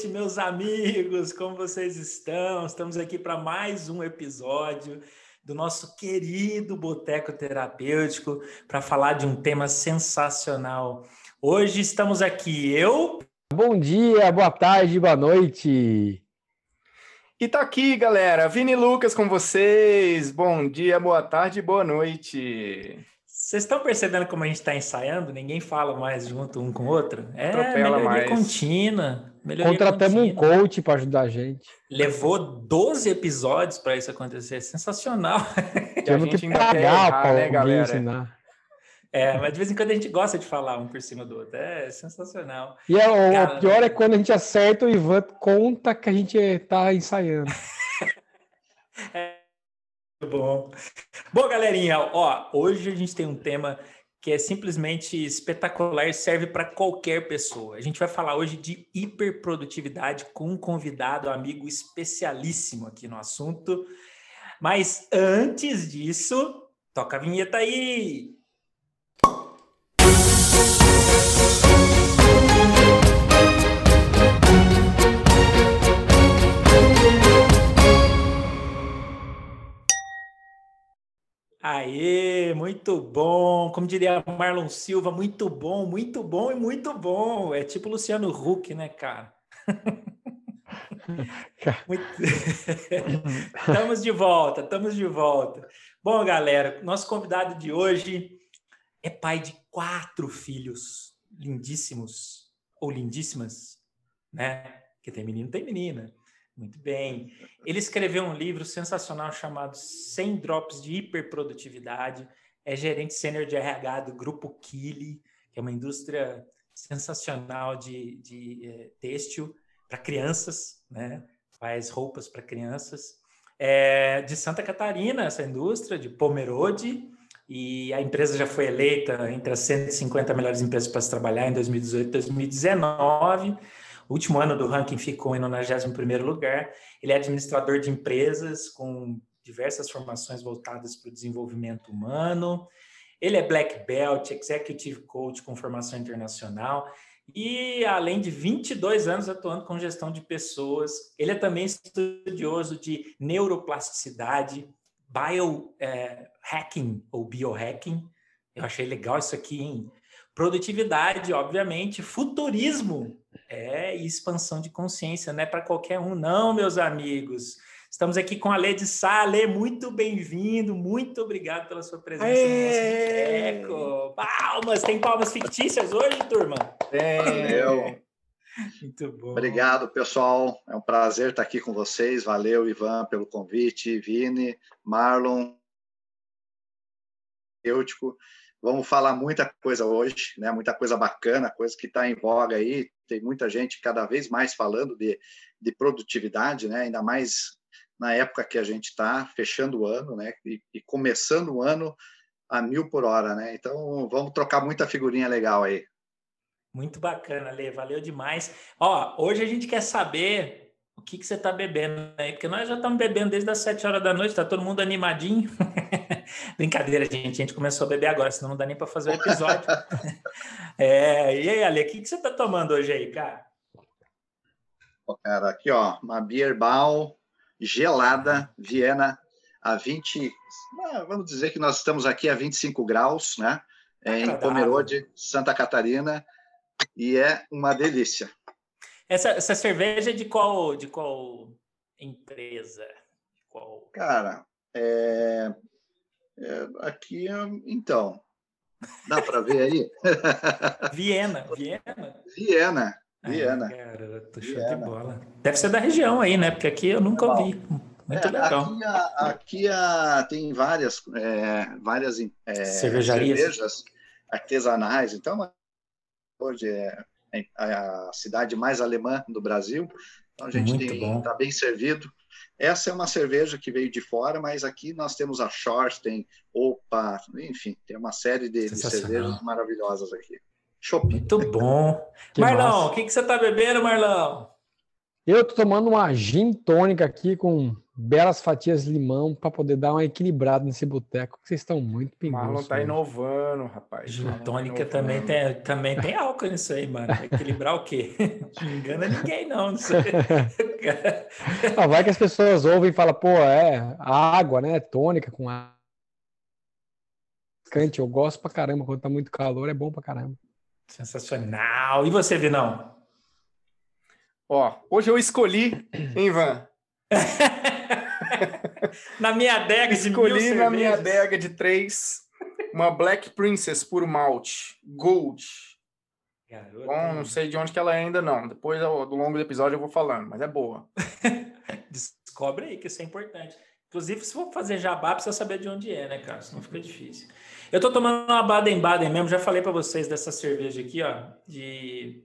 noite, meus amigos. Como vocês estão? Estamos aqui para mais um episódio do nosso querido Boteco Terapêutico para falar de um tema sensacional. Hoje estamos aqui eu. Bom dia, boa tarde, boa noite. E tá aqui, galera. Vini Lucas com vocês. Bom dia, boa tarde, boa noite. Vocês estão percebendo como a gente está ensaiando? Ninguém fala mais junto um com o outro? É, Atropela melhoria mais. contínua. Melhoria Contratamos um coach para ajudar a gente. Levou 12 episódios para isso acontecer. Sensacional. Temos que pagar para né, galera? ensinar. É, mas de vez em quando a gente gosta de falar um por cima do outro. É sensacional. E é, o Cara, pior é quando a gente acerta o Ivan conta que a gente está ensaiando. é bom. Bom, galerinha, ó, hoje a gente tem um tema que é simplesmente espetacular e serve para qualquer pessoa. A gente vai falar hoje de hiperprodutividade com um convidado, amigo especialíssimo aqui no assunto. Mas antes disso, toca a vinheta aí. Aê, muito bom. Como diria Marlon Silva, muito bom, muito bom e muito bom. É tipo Luciano Huck, né, cara? muito... estamos de volta, estamos de volta. Bom, galera, nosso convidado de hoje é pai de quatro filhos lindíssimos ou lindíssimas, né? Que tem menino, tem menina. Muito bem. Ele escreveu um livro sensacional chamado 100 Drops de Hiperprodutividade. É gerente sênior de RH do Grupo Kili, que é uma indústria sensacional de, de é, têxtil para crianças, né? faz roupas para crianças. É de Santa Catarina, essa indústria, de Pomerode, e a empresa já foi eleita entre as 150 melhores empresas para se trabalhar em 2018 e 2019 último ano do ranking ficou em 91º lugar. Ele é administrador de empresas com diversas formações voltadas para o desenvolvimento humano. Ele é Black Belt, Executive Coach com formação internacional e além de 22 anos atuando com gestão de pessoas, ele é também estudioso de neuroplasticidade, biohacking é, ou biohacking. Eu achei legal isso aqui, hein? Produtividade, obviamente, futurismo é expansão de consciência, não é para qualquer um, não, meus amigos. Estamos aqui com a Lê de Sá. Lê, muito bem-vindo, muito obrigado pela sua presença Aê! no nosso Palmas, tem palmas fictícias hoje, turma? Tem. Muito bom. Obrigado, pessoal. É um prazer estar aqui com vocês. Valeu, Ivan, pelo convite, Vini, Marlon, Eutico. Vamos falar muita coisa hoje, né? Muita coisa bacana, coisa que está em voga aí. Tem muita gente cada vez mais falando de, de produtividade, né? Ainda mais na época que a gente está fechando o ano, né? E, e, começando o ano a mil por hora, né? Então vamos trocar muita figurinha legal aí. Muito bacana, Lê. Valeu demais. Ó, hoje a gente quer saber o que, que você está bebendo aí, porque nós já estamos bebendo desde as sete horas da noite, está todo mundo animadinho. Brincadeira, gente. A gente começou a beber agora, senão não dá nem para fazer o episódio. é, e aí, Ale, o que, que você está tomando hoje aí, cara? Cara, aqui, ó, uma Bierbal gelada, Viena, a 20. Ah, vamos dizer que nós estamos aqui a 25 graus, né? É, em Pomerode, Santa Catarina, e é uma delícia. Essa, essa cerveja é de qual, de qual empresa? Qual... Cara, é, é, aqui, então, dá para ver aí? Viena, Viena. Viena, Viena. Ah, garoto, show Viena. de bola. Deve ser da região aí, né? Porque aqui eu nunca ouvi. Muito é, legal. Aqui, a, aqui a, tem várias, é, várias é, cervejarias cervejas artesanais. Então, hoje é, é a cidade mais alemã do Brasil. Então, a gente está bem servido. Essa é uma cerveja que veio de fora, mas aqui nós temos a Short, tem Opa, enfim, tem uma série de, de cervejas maravilhosas aqui. Shopping. Muito bom. Que Marlão, o que, que você está bebendo, Marlão? Eu estou tomando uma gin tônica aqui com belas fatias de limão para poder dar uma equilibrada nesse boteco. Vocês estão muito. Marlon tá né? inovando, rapaz. Gin Marlon tá também tem, também tem álcool nisso aí, mano. Equilibrar o quê? Não engana ninguém, não. Não sei. Ah, vai que as pessoas ouvem e falam, pô, é água, né? Tônica com água. Eu gosto pra caramba. Quando tá muito calor, é bom pra caramba. Sensacional. E você, Vinão? Ó, hoje eu escolhi, hein, Van? Na minha adega de Escolhi na minha adega de três uma Black Princess por malte, Gold. Bom, não sei de onde que ela é ainda não. Depois ao- do longo do episódio eu vou falando, mas é boa. Descobre aí que isso é importante. Inclusive, se for fazer jabá, precisa saber de onde é, né, cara? Senão fica difícil. Eu tô tomando uma Baden-Baden mesmo, já falei para vocês dessa cerveja aqui, ó, de,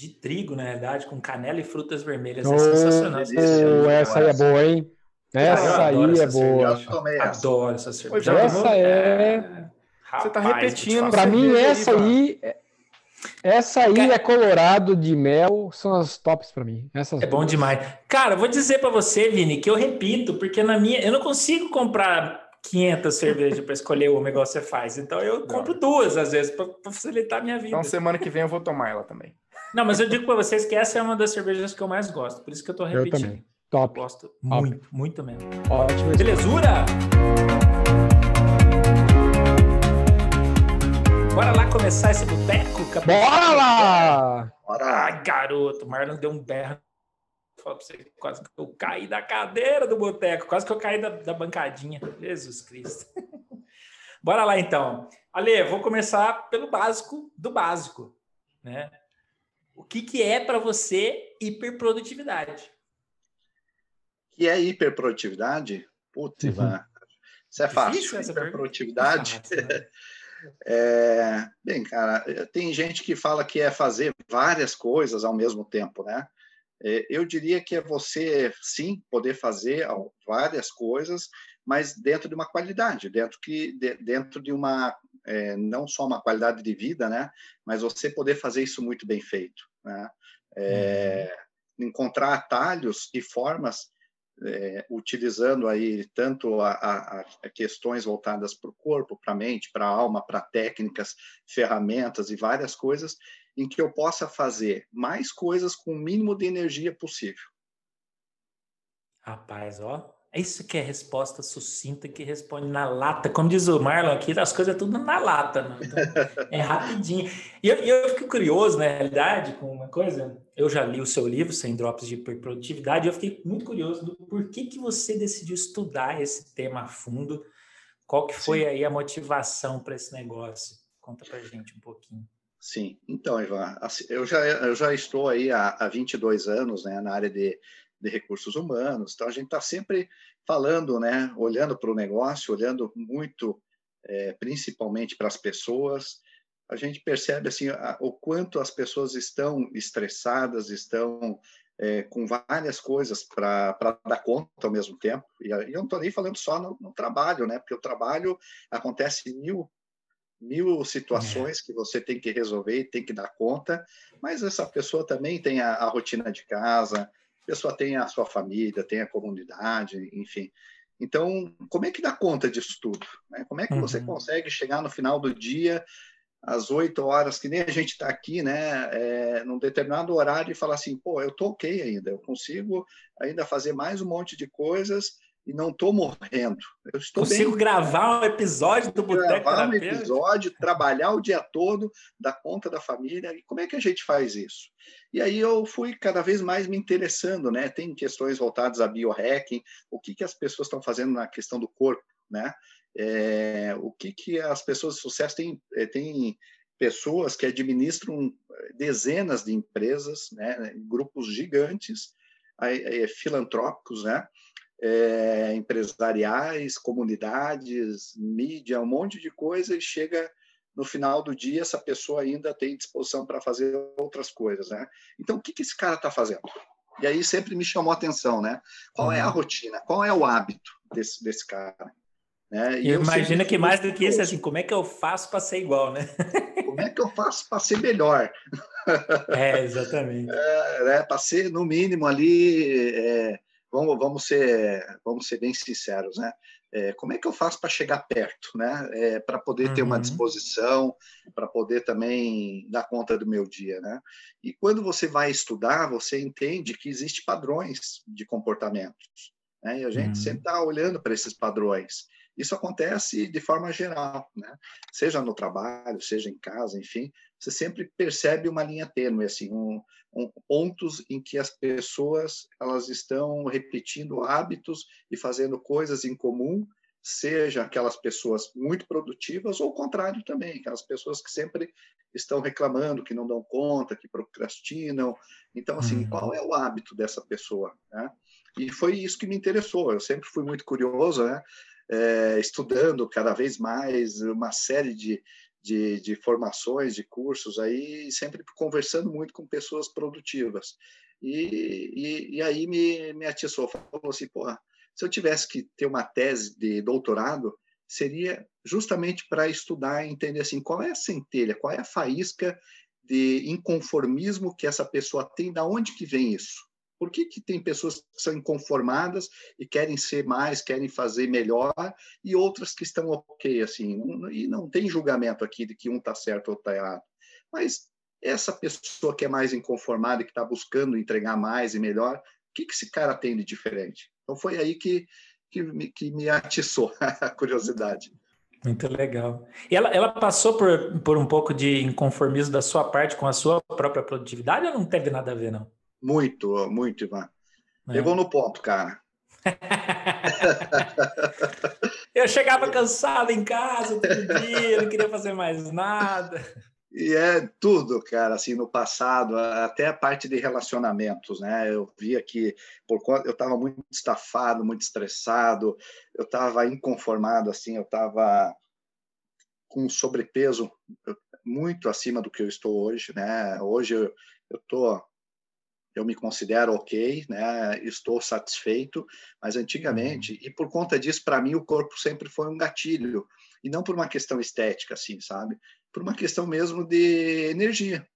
de trigo, na realidade, com canela e frutas vermelhas. É Ô, sensacional. cerveja. ô, essa aí é boa, hein? Essa aí é essa boa. Essa. Adoro essa cerveja. Essa tomou? é- Você tá Rapaz, repetindo falar. mim, cerveja aí, essa Ivan. aí, essa aí Cara- é colorado de mel, são as tops pra mim. Essas É bom duas. demais. Cara, vou dizer para você, Vini, que eu repito, porque na minha eu não consigo comprar 500 cervejas para escolher uma igual você faz. Então eu compro duas às vezes para facilitar a minha vida. Então semana que vem eu vou tomar ela também. Não, mas eu digo para vocês que essa é uma das cervejas que eu mais gosto, por isso que eu tô Eu repetindo. também. Top. Gosto muito, muito mesmo. Ótimo. Belezura? Bora lá começar esse boteco? Bora lá! Bora. Ai, garoto, o Marlon deu um berro. Fala pra você, quase que eu caí da cadeira do boteco, quase que eu caí da, da bancadinha. Jesus Cristo. Bora lá então. Ale, vou começar pelo básico do básico, né? O que, que é para você hiperprodutividade? Que é hiperprodutividade? Putz, Uhum. Ivan, isso é fácil. Hiperprodutividade. Fácil, né? É, bem, cara, tem gente que fala que é fazer várias coisas ao mesmo tempo, né? É, Eu diria que é você, sim, poder fazer várias coisas, mas dentro de uma qualidade, dentro, que, de- dentro de uma, é, não só uma qualidade de vida, né? Mas você poder fazer isso muito bem feito, né? É, Encontrar atalhos e formas é, utilizando aí tanto a, a- a questões voltadas para o corpo, para a mente, para a alma, para técnicas, ferramentas e várias coisas, em que eu possa fazer mais coisas com o mínimo de energia possível. Rapaz, ó. Isso que é resposta sucinta que responde na lata. Como diz o Marlon aqui, as coisas é tudo na lata, né? Então, é rapidinho. E eu, eu fico curioso, na realidade, com uma coisa. Eu já li o seu livro, Sem Drops de Hiperprodutividade, e eu fiquei muito curioso do porquê que você decidiu estudar esse tema a fundo. Qual que foi Sim. aí a motivação para esse negócio? Conta pra gente um pouquinho. Sim, então, Ivan, assim, eu já, eu já estou aí há, há 22 anos né, na área de, de recursos humanos, então a gente está sempre falando, né, olhando para o negócio, olhando muito, é, principalmente para as pessoas, a gente percebe assim a, o quanto as pessoas estão estressadas, estão é, com várias coisas para dar conta ao mesmo tempo, e, eu não estou nem falando só no, no trabalho, né, porque o trabalho acontece mil mil situações que você tem que resolver e tem que dar conta, mas essa pessoa também tem a, a rotina de casa, pessoa tem a sua família, tem a comunidade, enfim. Então, como é que dá conta disso tudo? né? Como é que você Uhum. consegue chegar no final do dia, às oito horas, que nem a gente está aqui, né, é, num determinado horário e falar assim, pô, eu estou ok ainda, eu consigo ainda fazer mais um monte de coisas e não estou morrendo. Eu estou bem Consigo gravar um episódio do Boteco gravar um episódio, trabalhar o dia todo, dar conta da família. E como é que a gente faz isso? E aí eu fui cada vez mais me interessando, né? Tem questões voltadas a biohacking, o que, que as pessoas estão fazendo na questão do corpo, né? É, o que, que as pessoas de sucesso têm, eh, têm pessoas que administram eh, dezenas de empresas, né? Grupos gigantes, aí, eh, filantrópicos, né? É, empresariais, comunidades, mídia, um monte de coisa, e chega no final do dia, essa pessoa ainda tem disposição para fazer outras coisas, né? Então, o que, que esse cara está fazendo? E aí sempre me chamou a atenção, né? Qual é a Uhum. rotina? Qual é o hábito desse, desse cara? Né? E eu imagina que mais do que isso, assim, como é que eu faço para ser igual, né? Como é que eu faço para ser melhor? É, exatamente. É, né? Para ser, no mínimo, ali, é, vamos, vamos, ser, vamos ser bem sinceros, né? É, como é que eu faço para chegar perto, né? É, para poder ter uma uhum. disposição, para poder também dar conta do meu dia, né? E quando você vai estudar, você entende que existem padrões de comportamentos, né? E a gente uhum. sempre está olhando para esses padrões. Isso acontece de forma geral, né? Seja no trabalho, seja em casa, enfim, você sempre percebe uma linha tênue, assim, um, um, pontos em que as pessoas elas estão repetindo hábitos e fazendo coisas em comum, seja aquelas pessoas muito produtivas ou o contrário também, aquelas pessoas que sempre estão reclamando, que não dão conta, que procrastinam. Então, assim, uhum. qual é o hábito dessa pessoa, né? E foi isso que me interessou. Eu sempre fui muito curioso, né? é, estudando cada vez mais uma série de, de, de, formações, de cursos aí, sempre conversando muito com pessoas produtivas. E, e, e aí me, me atiçou, falou assim, porra, se eu tivesse que ter uma tese de doutorado, seria justamente para estudar e entender assim, qual é a centelha, qual é a faísca de inconformismo que essa pessoa tem, da onde que vem isso? Por que, que tem pessoas que são inconformadas e querem ser mais, querem fazer melhor, e outras que estão ok, assim, e não tem julgamento aqui de que um está certo ou está errado. Mas essa pessoa que é mais inconformada, que está buscando entregar mais e melhor, o que, que esse cara tem de diferente? Então foi aí que, que, me, que me atiçou a curiosidade. Muito legal. E ela, ela passou por, por um pouco de inconformismo da sua parte com a sua própria produtividade ou não teve nada a ver, não? Muito, muito, Ivan. É. Pegou no ponto, cara. eu chegava cansado em casa todo dia, não queria fazer mais nada. E é tudo, cara, assim, no passado, até a parte de relacionamentos, né? Eu via que por eu estava muito estafado, muito estressado, eu estava inconformado, assim, eu estava com sobrepeso muito acima do que eu estou hoje, né? Hoje eu estou eu me considero ok, né? Estou satisfeito, mas antigamente, uhum. e por conta disso, para mim o corpo sempre foi um gatilho, e não por uma questão estética, assim, sabe? Por uma questão mesmo de energia,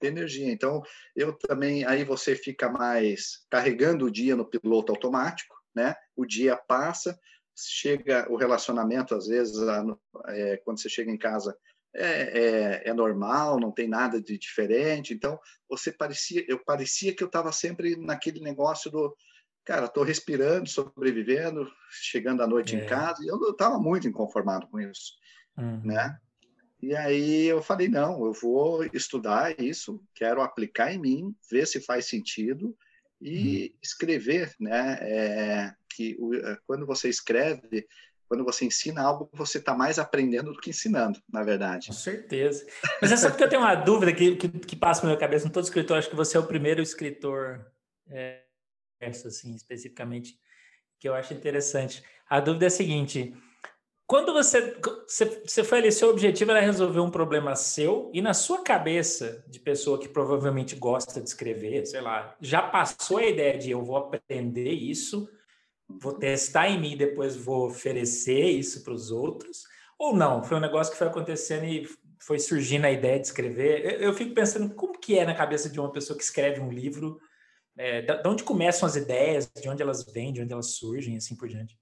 de energia. Então, eu também, aí você fica mais carregando o dia no piloto automático, né? O dia passa, chega o relacionamento, às vezes, é, quando você chega em casa, é, é, é, normal, não tem nada de diferente. Então, você parecia, eu parecia que eu estava sempre naquele negócio do, cara, estou respirando, sobrevivendo, chegando à noite é. em casa, e eu estava muito inconformado com isso, uhum. né? E aí eu falei, não, eu vou estudar isso, quero aplicar em mim, ver se faz sentido e uhum. escrever, né? É, que quando você escreve, quando você ensina algo, você está mais aprendendo do que ensinando, na verdade. Com certeza. Mas é só porque eu tenho uma dúvida que, que, que passa na minha cabeça, em todo escritor, acho que você é o primeiro escritor, é, assim, especificamente, que eu acho interessante. A dúvida é a seguinte, quando você, você, você foi ali, seu objetivo era resolver um problema seu, e na sua cabeça, de pessoa que provavelmente gosta de escrever, sei lá, já passou a ideia de eu vou aprender isso vou testar em mim, depois vou oferecer isso para os outros, ou não? Foi um negócio que foi acontecendo e foi surgindo a ideia de escrever. Eu, eu fico pensando como que é na cabeça de uma pessoa que escreve um livro, é, de onde começam as ideias, de onde elas vêm, de onde elas surgem, assim por diante.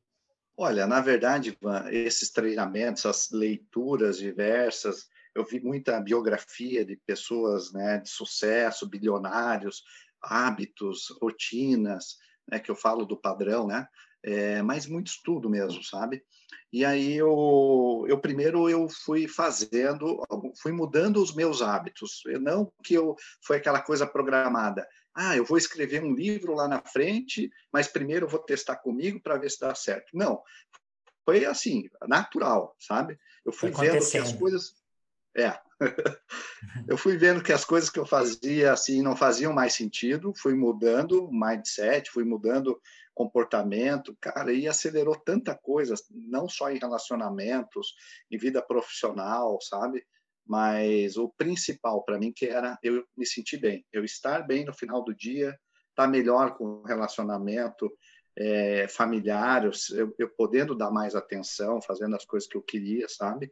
Olha, na verdade, esses treinamentos, as leituras diversas, eu vi muita biografia de pessoas né, de sucesso, bilionários, hábitos, rotinas, né, que eu falo do padrão, né? É, mas muito estudo mesmo, sabe? E aí eu, eu primeiro eu fui fazendo, fui mudando os meus hábitos. Eu, não que eu foi aquela coisa programada. Ah, eu vou escrever um livro lá na frente, mas primeiro eu vou testar comigo para ver se dá certo. Não, foi assim, natural, sabe? Eu fui vendo que as coisas é. eu fui vendo que as coisas que eu fazia assim não faziam mais sentido, fui mudando mindset, fui mudando comportamento, cara, e acelerou tanta coisa, não só em relacionamentos, em vida profissional, sabe? Mas o principal para mim que era eu me sentir bem, eu estar bem no final do dia, estar tá melhor com o relacionamento é, familiar, eu, eu podendo dar mais atenção, fazendo as coisas que eu queria, sabe?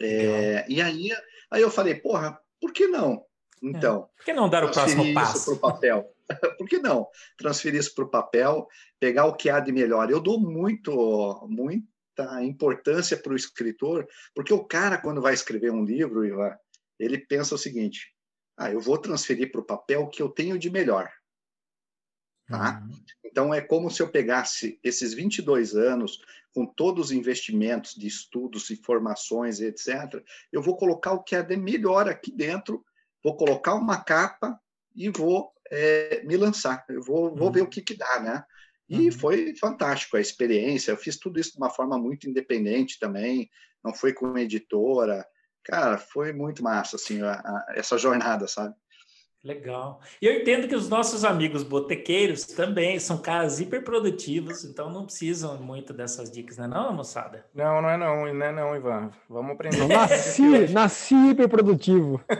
É, e aí, aí eu falei, porra, por que não? Então, é. por que não dar o próximo passo para o papel? Por que não transferir isso para o papel, pegar o que há de melhor? Eu dou muito, muita importância para o escritor, porque o cara, quando vai escrever um livro, Ivan, ele pensa o seguinte: ah, eu vou transferir para o papel o que eu tenho de melhor. Tá? Uhum. Então, é como se eu pegasse esses 22 anos, com todos os investimentos de estudos, informações, etc., eu vou colocar o que é de melhor aqui dentro, vou colocar uma capa e vou é, me lançar. Eu vou, vou uhum. ver o que, que dá, né? E uhum. foi fantástico a experiência. Eu fiz tudo isso de uma forma muito independente também, não foi com editora. Cara, foi muito massa, assim, a, a, essa jornada, sabe? Legal. E eu entendo que os nossos amigos botequeiros também são caras hiperprodutivos, então não precisam muito dessas dicas, não é não, moçada? Não, não é não, não é não, Ivan. Vamos aprender. Eu nasci, nasci hiperprodutivo.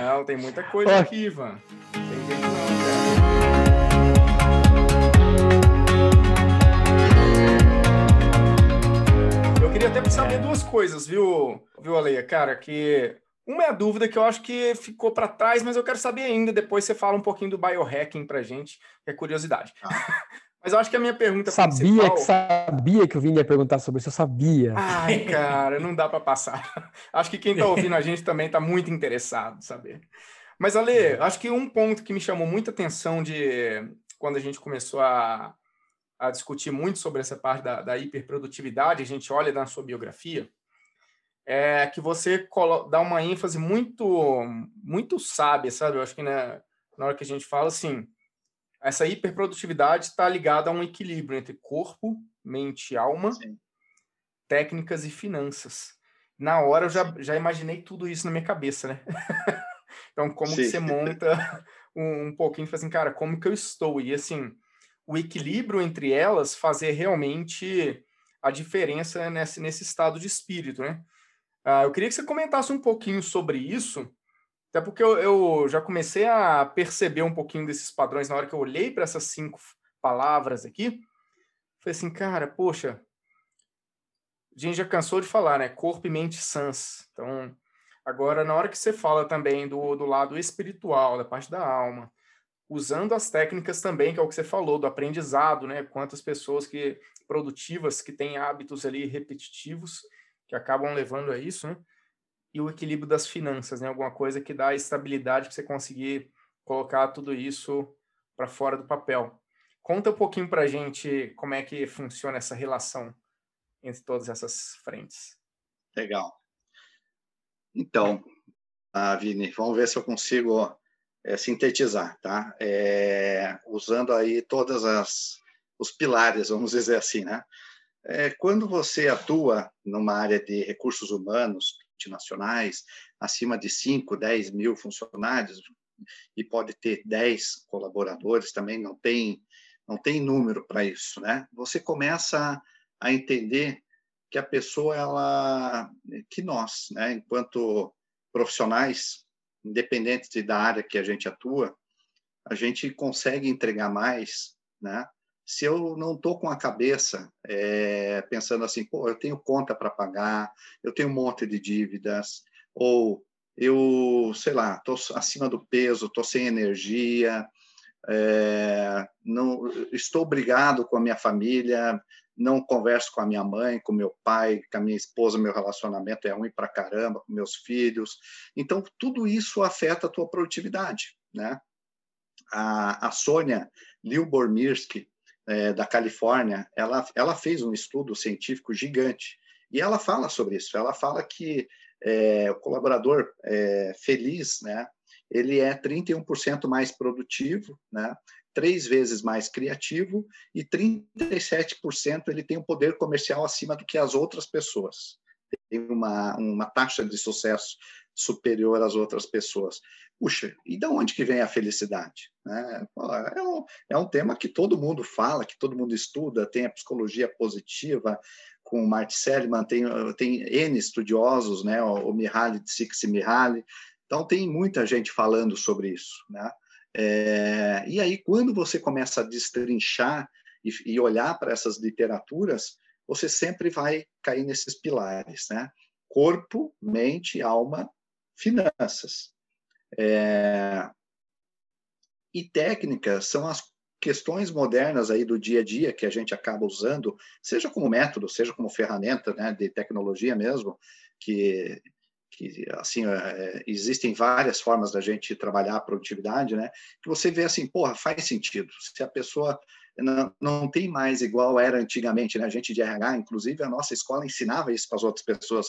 não, tem muita coisa aqui, Ivan. Tem jeito não, cara. Eu queria até saber duas coisas, viu, viu, Aleia? Cara, que uma é a dúvida que eu acho que ficou para trás, mas eu quero saber ainda. Depois você fala um pouquinho do biohacking para gente, que é curiosidade. Ah. mas eu acho que a minha pergunta sabia principal... que sabia que o Vini ia perguntar sobre isso, eu sabia. Ai, cara, não dá para passar. acho que quem está ouvindo a gente também está muito interessado em saber. Mas, Ale, uhum. acho que um ponto que me chamou muita atenção de quando a gente começou a, a discutir muito sobre essa parte da, da hiperprodutividade, a gente olha na sua biografia, é que você dá uma ênfase muito muito sábia, sabe? Eu acho que né, na hora que a gente fala assim, essa hiperprodutividade está ligada a um equilíbrio entre corpo, mente e alma, Sim. técnicas e finanças. Na hora eu já, já imaginei tudo isso na minha cabeça, né? então, como Sim. que você monta um, um pouquinho, assim, cara, como que eu estou? E assim, o equilíbrio entre elas fazer realmente a diferença nesse, nesse estado de espírito, né? Uh, eu queria que você comentasse um pouquinho sobre isso, até porque eu, eu, já comecei a perceber um pouquinho desses padrões na hora que eu olhei para essas cinco palavras aqui. Falei assim, cara, poxa, a gente já cansou de falar, né? Corpo e mente sãs. Então, agora, na hora que você fala também do, do lado espiritual, da parte da alma, usando as técnicas também, que é o que você falou, do aprendizado, né? Quantas pessoas que produtivas que têm hábitos ali repetitivos que acabam levando a isso, né? E o equilíbrio das finanças, né? Alguma coisa que dá estabilidade para você conseguir colocar tudo isso para fora do papel. Conta um pouquinho para a gente como é que funciona essa relação entre todas essas frentes. Legal. Então, ah, Vini, vamos ver se eu consigo é, sintetizar, tá? É, usando aí todas as os pilares, vamos dizer assim, né? É, quando você atua numa área de recursos humanos multinacionais, acima de 5, 10 mil funcionários, e pode ter 10 colaboradores também, não tem, não tem número para isso, né? Você começa a entender que a pessoa, ela, que nós, né, enquanto profissionais, independente da área que a gente atua, a gente consegue entregar mais, né? Se eu não estou com a cabeça é, pensando assim, pô, eu tenho conta para pagar, eu tenho um monte de dívidas, ou eu, sei lá, estou acima do peso, estou sem energia, é, não estou brigado com a minha família, não converso com a minha mãe, com meu pai, com a minha esposa, meu relacionamento é ruim para caramba, com meus filhos. Então, tudo isso afeta a tua produtividade, né? A, a Sônia Liubormirsky, é, da Califórnia, ela, ela fez um estudo científico gigante e ela fala sobre isso. Ela fala que é, o colaborador é, feliz, né, ele é 31% mais produtivo, né, três vezes mais criativo e 37% ele tem um poder comercial acima do que as outras pessoas. Tem uma, uma taxa de sucesso superior às outras pessoas. Puxa, e de onde que vem a felicidade? Né? É, um, é um tema que todo mundo fala, que todo mundo estuda, tem a psicologia positiva, com o Martin Seligman, tem, tem N estudiosos, né? o Mihaly Csikszentmihalyi, então tem muita gente falando sobre isso. Né? É, e aí, quando você começa a destrinchar e, e olhar para essas literaturas, você sempre vai cair nesses pilares, né? Corpo, mente, alma finanças. É, e técnicas são as questões modernas aí do dia a dia que a gente acaba usando, seja como método, seja como ferramenta né, de tecnologia mesmo, que, que assim é, existem várias formas da gente trabalhar a produtividade, né? Que você vê assim, porra, faz sentido. Se a pessoa não, não tem mais igual era antigamente, né? A gente de RH, inclusive a nossa escola ensinava isso para as outras pessoas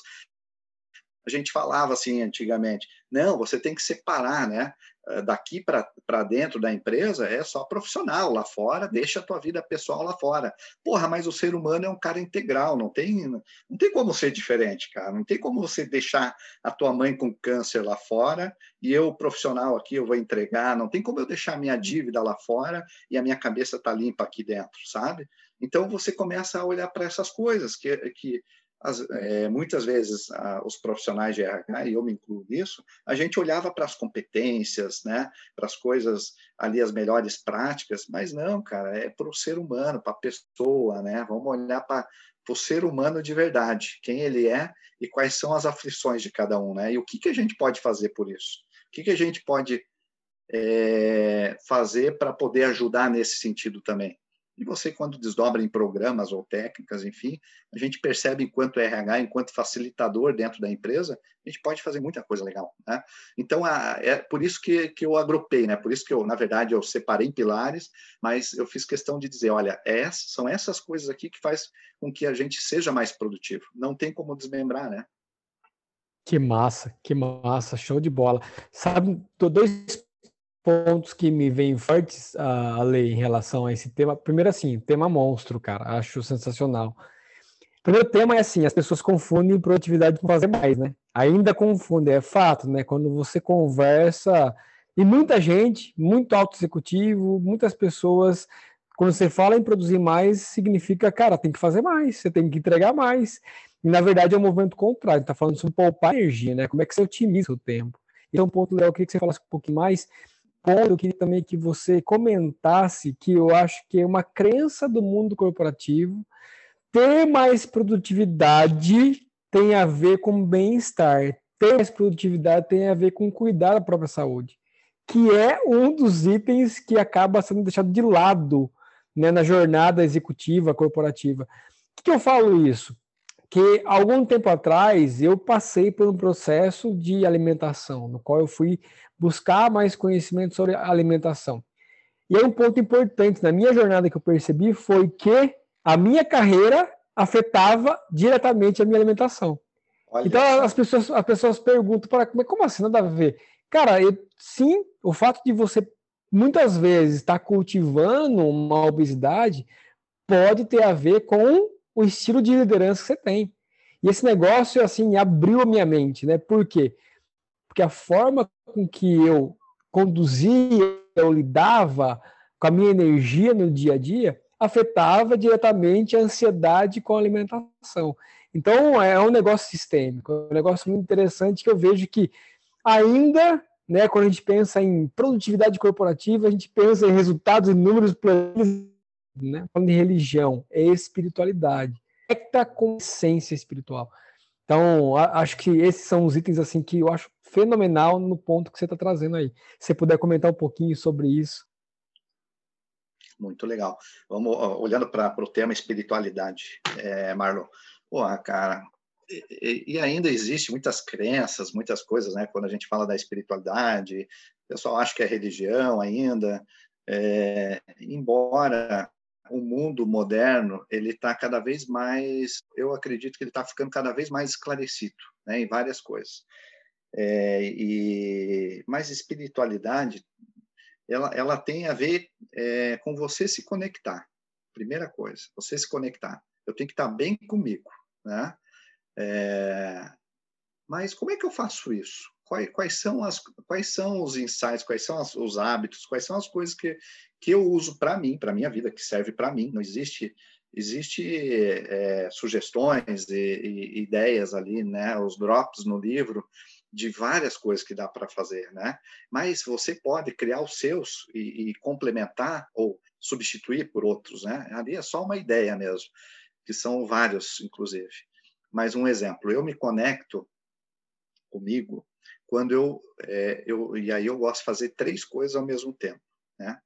a gente falava assim antigamente, não, você tem que separar, né? Eh, daqui para dentro da empresa é só profissional, lá fora deixa a tua vida pessoal lá fora. Porra, mas o ser humano é um cara integral, não tem, não tem como ser diferente, cara. Não tem como você deixar a tua mãe com câncer lá fora e eu, profissional aqui, eu vou entregar. Não tem como eu deixar a minha dívida lá fora e a minha cabeça tá limpa aqui dentro, sabe? Então você começa a olhar para essas coisas que, que as, é, muitas vezes a, os profissionais de RH, e eu me incluo nisso, a gente olhava para as competências, né, para as coisas ali, as melhores práticas, mas não, cara, é para o ser humano, para a pessoa, né, vamos olhar para o ser humano de verdade, quem ele é e quais são as aflições de cada um, né, e o que, que a gente pode fazer por isso, o que, que a gente pode é, fazer para poder ajudar nesse sentido também. E você, quando desdobra em programas ou técnicas, enfim, a gente percebe enquanto RH, enquanto facilitador dentro da empresa, a gente pode fazer muita coisa legal. Né? Então, a, é por isso que, que eu agrupei, né? por isso que eu, na verdade, eu separei em pilares, mas eu fiz questão de dizer, olha, é, são essas coisas aqui que faz com que a gente seja mais produtivo. Não tem como desmembrar, né? Que massa, que massa, show de bola. Sabe, dois pontos que me vêm fortes a, ler em relação a esse tema. Primeiro, assim, tema monstro, cara. Acho sensacional. Primeiro tema é assim, as pessoas confundem produtividade com fazer mais, né? Ainda confundem, é fato, né? Quando você conversa, e muita gente, muito alto executivo, muitas pessoas, quando você fala em produzir mais, significa, cara, tem que fazer mais, você tem que entregar mais. E na verdade é um movimento contrário, tá falando sobre poupar energia, né? Como é que você otimiza o tempo. Então, ponto, Léo, eu queria que você falasse um pouquinho mais ponto, eu queria também que você comentasse que eu acho que é uma crença do mundo corporativo ter mais produtividade tem a ver com bem-estar, ter mais produtividade tem a ver com cuidar da própria saúde, que é um dos itens que acaba sendo deixado de lado né, na jornada executiva corporativa. Por que eu falo isso? Que algum tempo atrás eu passei por um processo de alimentação, no qual eu fui buscar mais conhecimento sobre alimentação. E aí um ponto importante na minha jornada que eu percebi foi que a minha carreira afetava diretamente a minha alimentação. Olha então as pessoas, as pessoas perguntam para como assim nada a ver? Cara, eu, sim, o fato de você muitas vezes estar cultivando uma obesidade pode ter a ver com o estilo de liderança que você tem. E esse negócio assim abriu a minha mente, né? Por quê? porque a forma com que eu conduzia, eu lidava com a minha energia no dia a dia, afetava diretamente a ansiedade com a alimentação. Então, é um negócio sistêmico, é um negócio muito interessante que eu vejo que ainda, né, quando a gente pensa em produtividade corporativa, a gente pensa em resultados e números né? Falando em religião, é espiritualidade. É que está com essência espiritual. Então, acho que esses são os itens assim que eu acho fenomenal no ponto que você está trazendo aí. Se você puder comentar um pouquinho sobre isso. Muito legal. Vamos olhando para o tema espiritualidade, é, Marlon. Pô, cara, e, e, ainda existe muitas crenças, muitas coisas, né? Quando a gente fala da espiritualidade, o pessoal acha que é religião ainda. É, embora o mundo moderno ele está cada vez mais, eu acredito que ele está ficando cada vez mais esclarecido, né? Em várias coisas. É, e mais espiritualidade, ela, ela tem a ver é, com você se conectar. Primeira coisa, você se conectar. Eu tenho que estar bem comigo, né? É, mas como é que eu faço isso? Quais, quais, são, as, quais são os insights, quais são as, os hábitos, quais são as coisas que, que eu uso para mim, para minha vida, que serve para mim. Não existe existe é, sugestões e, e, ideias ali, né? Os drops no livro de várias coisas que dá para fazer, né? Mas você pode criar os seus e, e, complementar ou substituir por outros, né? Ali é só uma ideia mesmo, que são vários, inclusive. Mas um exemplo, eu me conecto comigo quando eu, é, eu e aí eu gosto de fazer três coisas ao mesmo tempo. né?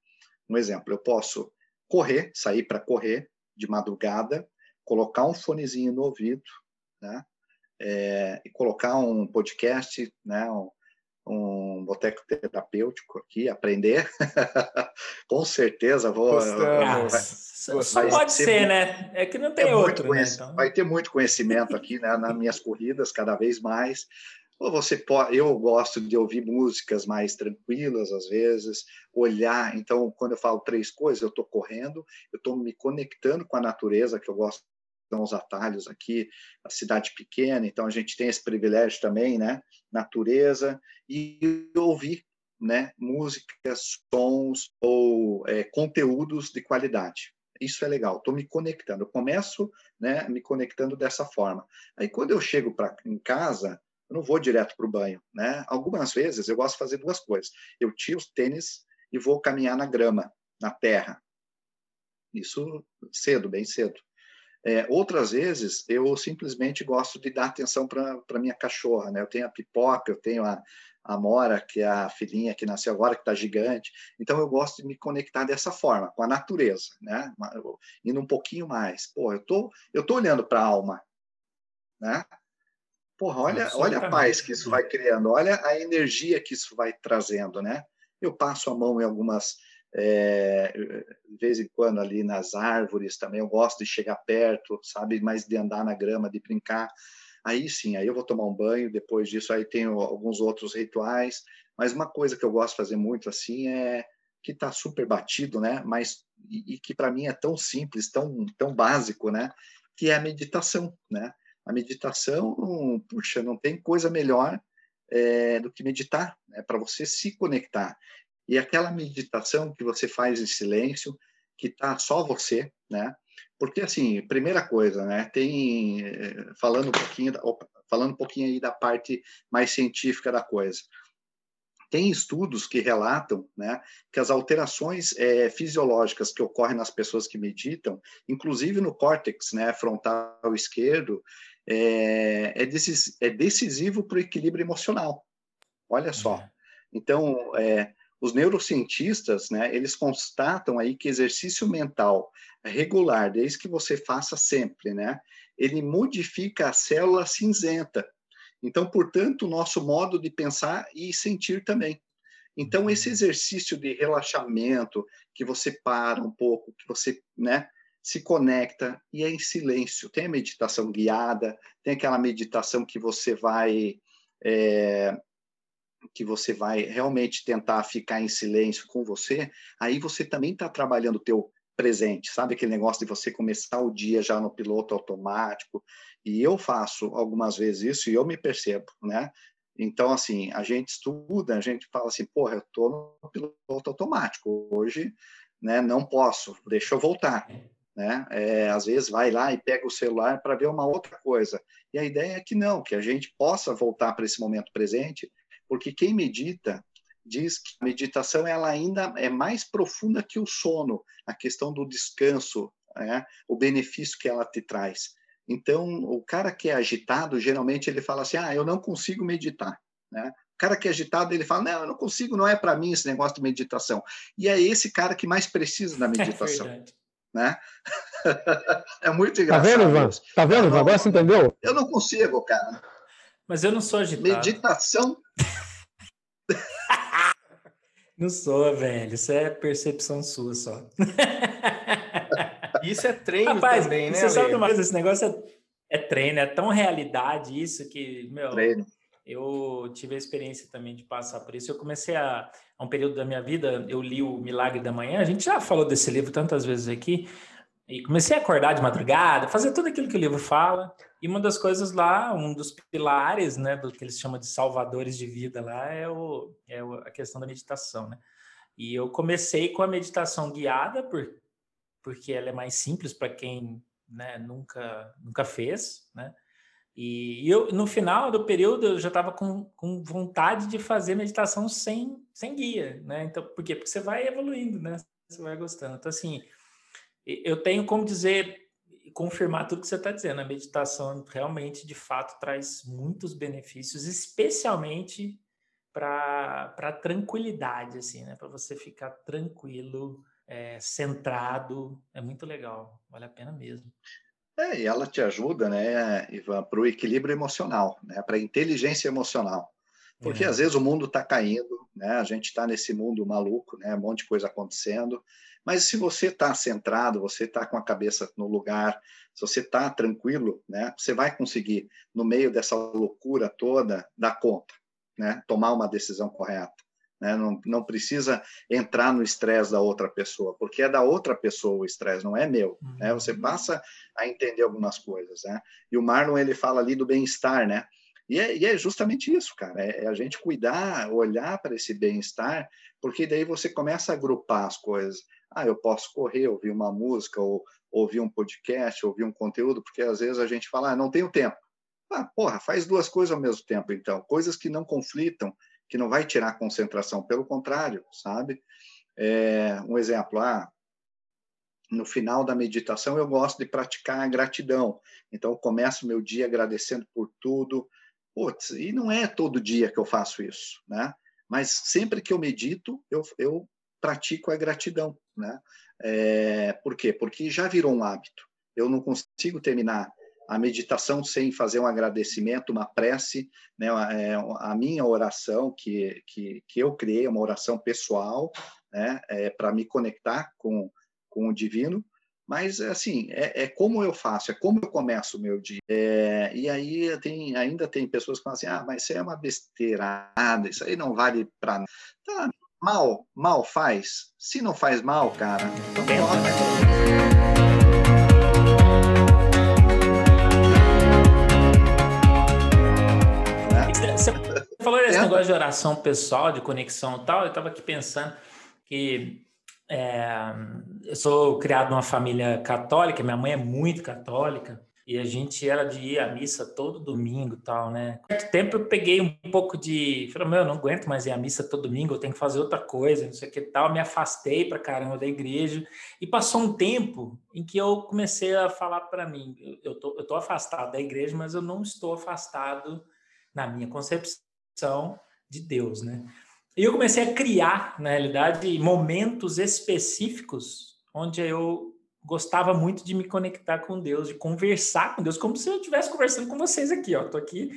Um exemplo, eu posso correr, sair para correr de madrugada, colocar um fonezinho no ouvido, né? É, e colocar um podcast, né? Um, um boteco terapêutico aqui, aprender. Com certeza vou. Ah, só pode ser, né? É que não tem é outro. Né, então... Vai ter muito conhecimento aqui né, nas minhas corridas, cada vez mais. Ou você pode, eu gosto de ouvir músicas mais tranquilas às vezes, olhar. Então, quando eu falo três coisas, eu estou correndo, eu estou me conectando com a natureza, que eu gosto de uns atalhos aqui, a cidade pequena, então a gente tem esse privilégio também, né? Natureza e ouvir, né? Músicas, sons ou é, conteúdos de qualidade. Isso é legal. Estou me conectando. Eu começo, né? Me conectando dessa forma. Aí quando eu chego para em casa eu não vou direto para o banho, né? Algumas vezes eu gosto de fazer duas coisas. Eu tiro os tênis e vou caminhar na grama, na terra. Isso cedo, bem cedo. É, outras vezes eu simplesmente gosto de dar atenção para minha cachorra, né? Eu tenho a pipoca, eu tenho a, a Mora, que é a filhinha que nasceu agora, que está gigante. Então eu gosto de me conectar dessa forma, com a natureza, né? Indo um pouquinho mais. Pô, eu tô, eu tô olhando para a alma, né? Porra, olha, olha a paz que isso vai criando, olha a energia que isso vai trazendo, né? Eu passo a mão em algumas, é, de vez em quando ali nas árvores também, eu gosto de chegar perto, sabe? Mais de andar na grama, de brincar. Aí sim, aí eu vou tomar um banho, depois disso aí tenho alguns outros rituais, mas uma coisa que eu gosto de fazer muito assim é que está super batido, né? Mas e, e que para mim é tão simples, tão tão básico, né? Que é a meditação, né? A meditação, puxa, não tem coisa melhor é, do que meditar, né, para você se conectar. E aquela meditação que você faz em silêncio, que tá só você, né? Porque assim, primeira coisa, né? Tem eh, falando um pouquinho, falando um pouquinho aí da parte mais científica da coisa. Tem estudos que relatam né, que as alterações é, fisiológicas que ocorrem nas pessoas que meditam, inclusive no córtex né, frontal esquerdo, é, é, é decisivo para o equilíbrio emocional. Olha só. É. Então, é, os neurocientistas, né, eles constatam aí que exercício mental regular, desde que você faça sempre, né, ele modifica a célula cinzenta. Então, portanto, o nosso modo de pensar e sentir também. Então, uhum. esse exercício de relaxamento, que você para um pouco, que você, né, se conecta e é em silêncio. Tem a meditação guiada, tem aquela meditação que você vai é, que você vai realmente tentar ficar em silêncio com você. Aí você também está trabalhando o teu presente, sabe aquele negócio de você começar o dia já no piloto automático. E eu faço algumas vezes isso e eu me percebo, né? Então, assim, a gente estuda, a gente fala assim, porra, eu estou no piloto automático, hoje né, não posso, deixa eu voltar né? É, às vezes vai lá e pega o celular para ver uma outra coisa. E a ideia é que não, que a gente possa voltar para esse momento presente, porque quem medita diz que a meditação ela ainda é mais profunda que o sono, a questão do descanso, né? o benefício que ela te traz. Então, o cara que é agitado, geralmente ele fala assim: "Ah, eu não consigo meditar", né? O cara que é agitado, ele fala: "Não, eu não consigo, não é para mim esse negócio de meditação". E é esse cara que mais precisa da é meditação. É né? é muito engraçado. Tá vendo, Ivan? Tá vendo, Ivan? Agora você entendeu? Eu não consigo, cara. Mas eu não sou agitado. Meditação. não sou, velho. Isso é percepção sua só. isso é treino Rapaz, também, né? Você sabe uma coisa? Esse negócio é, é treino, é tão realidade isso que, meu. Treino. Eu tive a experiência também de passar por isso. Eu comecei a, a um período da minha vida, eu li o Milagre da Manhã. A gente já falou desse livro tantas vezes aqui. E comecei a acordar de madrugada, fazer tudo aquilo que o livro fala. E uma das coisas lá, um dos pilares, né, do que eles chamam de salvadores de vida lá, é, o, é a questão da meditação, né? E eu comecei com a meditação guiada, por, porque ela é mais simples para quem né, nunca, nunca fez, né? E, eu, no final do período, eu já estava com, com vontade de fazer meditação sem, sem guia, né? Então, por quê? Porque você vai evoluindo, né? Você vai gostando. Então, assim, eu tenho como dizer, confirmar tudo que você está dizendo. A meditação realmente, de fato, traz muitos benefícios, especialmente para tranquilidade, assim, né? Para você ficar tranquilo, é, centrado. É muito legal, vale a pena mesmo. É, e ela te ajuda, né, Ivan, para o equilíbrio emocional, né, para a inteligência emocional. Porque é. às vezes o mundo está caindo, né, a gente está nesse mundo maluco, né, um monte de coisa acontecendo. Mas se você está centrado, você está com a cabeça no lugar, se você está tranquilo, né, você vai conseguir, no meio dessa loucura toda, dar conta né? tomar uma decisão correta. Né? Não, não precisa entrar no estresse da outra pessoa, porque é da outra pessoa o estresse, não é meu. Uhum. Né? Você passa a entender algumas coisas. Né? E o Marlon ele fala ali do bem-estar, né? E é, e é, justamente isso, cara. É, é a gente cuidar, olhar para esse bem-estar, porque daí você começa a agrupar as coisas. Ah, eu posso correr, ouvir uma música, ou ouvir um podcast, ouvir um conteúdo, porque às vezes a gente fala, ah, não tenho tempo. Ah, porra, faz duas coisas ao mesmo tempo, então. Coisas que não conflitam, que não vai tirar concentração, pelo contrário, sabe? É, um exemplo, ah, no final da meditação eu gosto de praticar a gratidão. Então eu começo meu dia agradecendo por tudo. Putz, e não é todo dia que eu faço isso, né? Mas sempre que eu medito, eu, eu pratico a gratidão, né? É, por quê? Porque já virou um hábito. Eu não consigo terminar a meditação sem fazer um agradecimento, uma prece, né? É, a minha oração que, que, que eu criei, uma oração pessoal, né? É, para me conectar com, com o divino, mas assim é, é, como eu faço, é como eu começo o meu dia. É, e aí tem, ainda tem pessoas que falam assim, ah, mas isso é uma besteirada, isso aí não vale para tá, mal, mal faz. Se não faz mal, cara, então. Falou desse negócio de oração pessoal, de conexão e tal, eu estava aqui pensando que é, eu sou criado numa família católica, minha mãe é muito católica, e a gente era de ir à missa todo domingo e tal, né? Muito tempo eu peguei um pouco de. Falei, meu, eu não aguento mais ir à missa todo domingo, eu tenho que fazer outra coisa, não sei o que tal. Me afastei pra caramba da igreja. E passou um tempo em que eu comecei a falar para mim: eu tô, eu tô afastado da igreja, mas eu não estou afastado, na minha concepção de Deus, né? E eu comecei a criar, na realidade, momentos específicos onde eu gostava muito de me conectar com Deus, de conversar com Deus, como se eu estivesse conversando com vocês aqui, ó. Tô aqui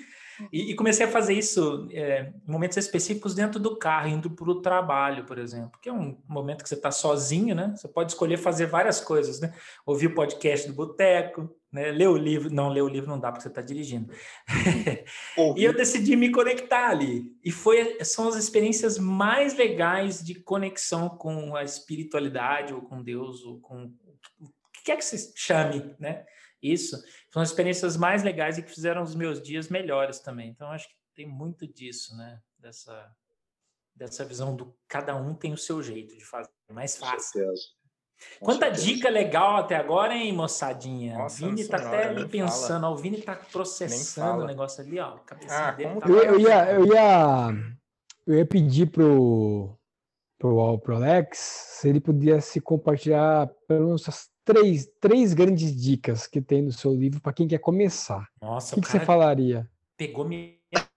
e, e comecei a fazer isso é, em momentos específicos dentro do carro, indo para o trabalho, por exemplo, que é um momento que você está sozinho, né? Você pode escolher fazer várias coisas, né? Ouvir o podcast do Boteco, né? ler o livro. Não, ler o livro não dá porque você está dirigindo. e eu decidi me conectar ali. E foi, são as experiências mais legais de conexão com a espiritualidade, ou com Deus, ou com o que quer que você chame, né? Isso são as experiências mais legais e que fizeram os meus dias melhores também. Então, acho que tem muito disso, né? Dessa, dessa visão do cada um tem o seu jeito de fazer, mais fácil. Com Quanta certeza. dica legal até agora, hein, moçadinha? Nossa, Vini tá até ali pensando, ó, o Vini tá processando o negócio ali, ó. Ah, dele tá eu, eu, ia, eu, ia, eu ia pedir pro, pro, pro Alex se ele podia se compartilhar pelo menos três, três grandes dicas que tem no seu livro para quem quer começar. Nossa, o que, que você falaria? Pegou minha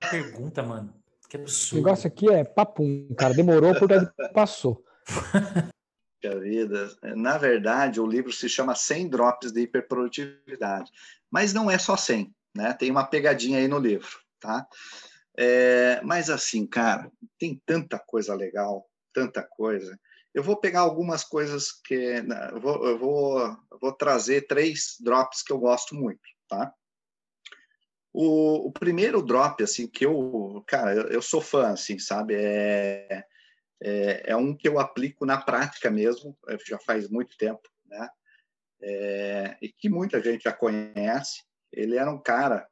pergunta, mano. Que absurdo. O negócio aqui é papum, cara. Demorou porque passou. vida. Na verdade, o livro se chama 100 Drops de Hiperprodutividade. Mas não é só 100, né? Tem uma pegadinha aí no livro, tá? É, mas assim, cara, tem tanta coisa legal, tanta coisa. Eu vou pegar algumas coisas que eu vou, eu vou, vou trazer três drops que eu gosto muito, tá? O, o, primeiro drop, assim, que eu, cara, eu, eu sou fã, assim, sabe? É, é, é, um que eu aplico na prática mesmo, já faz muito tempo, né? É, e que muita gente já conhece. Ele era um cara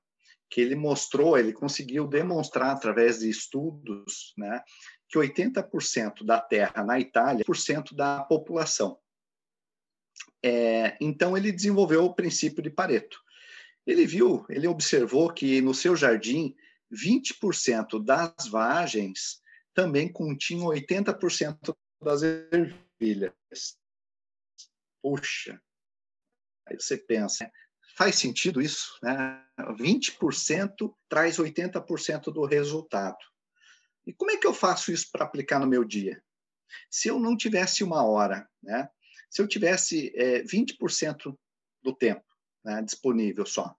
que ele mostrou, ele conseguiu demonstrar através de estudos, né, que 80% da terra na Itália é por cento da população. É, então, ele desenvolveu o princípio de Pareto. Ele viu, ele observou que no seu jardim, 20% das vagens também continham 80% das ervilhas. Puxa, aí você pensa, faz sentido isso? Né? 20% traz 80% do resultado. E como é que eu faço isso para aplicar no meu dia? Se eu não tivesse uma hora, né? se eu tivesse é, 20% do tempo né, disponível só,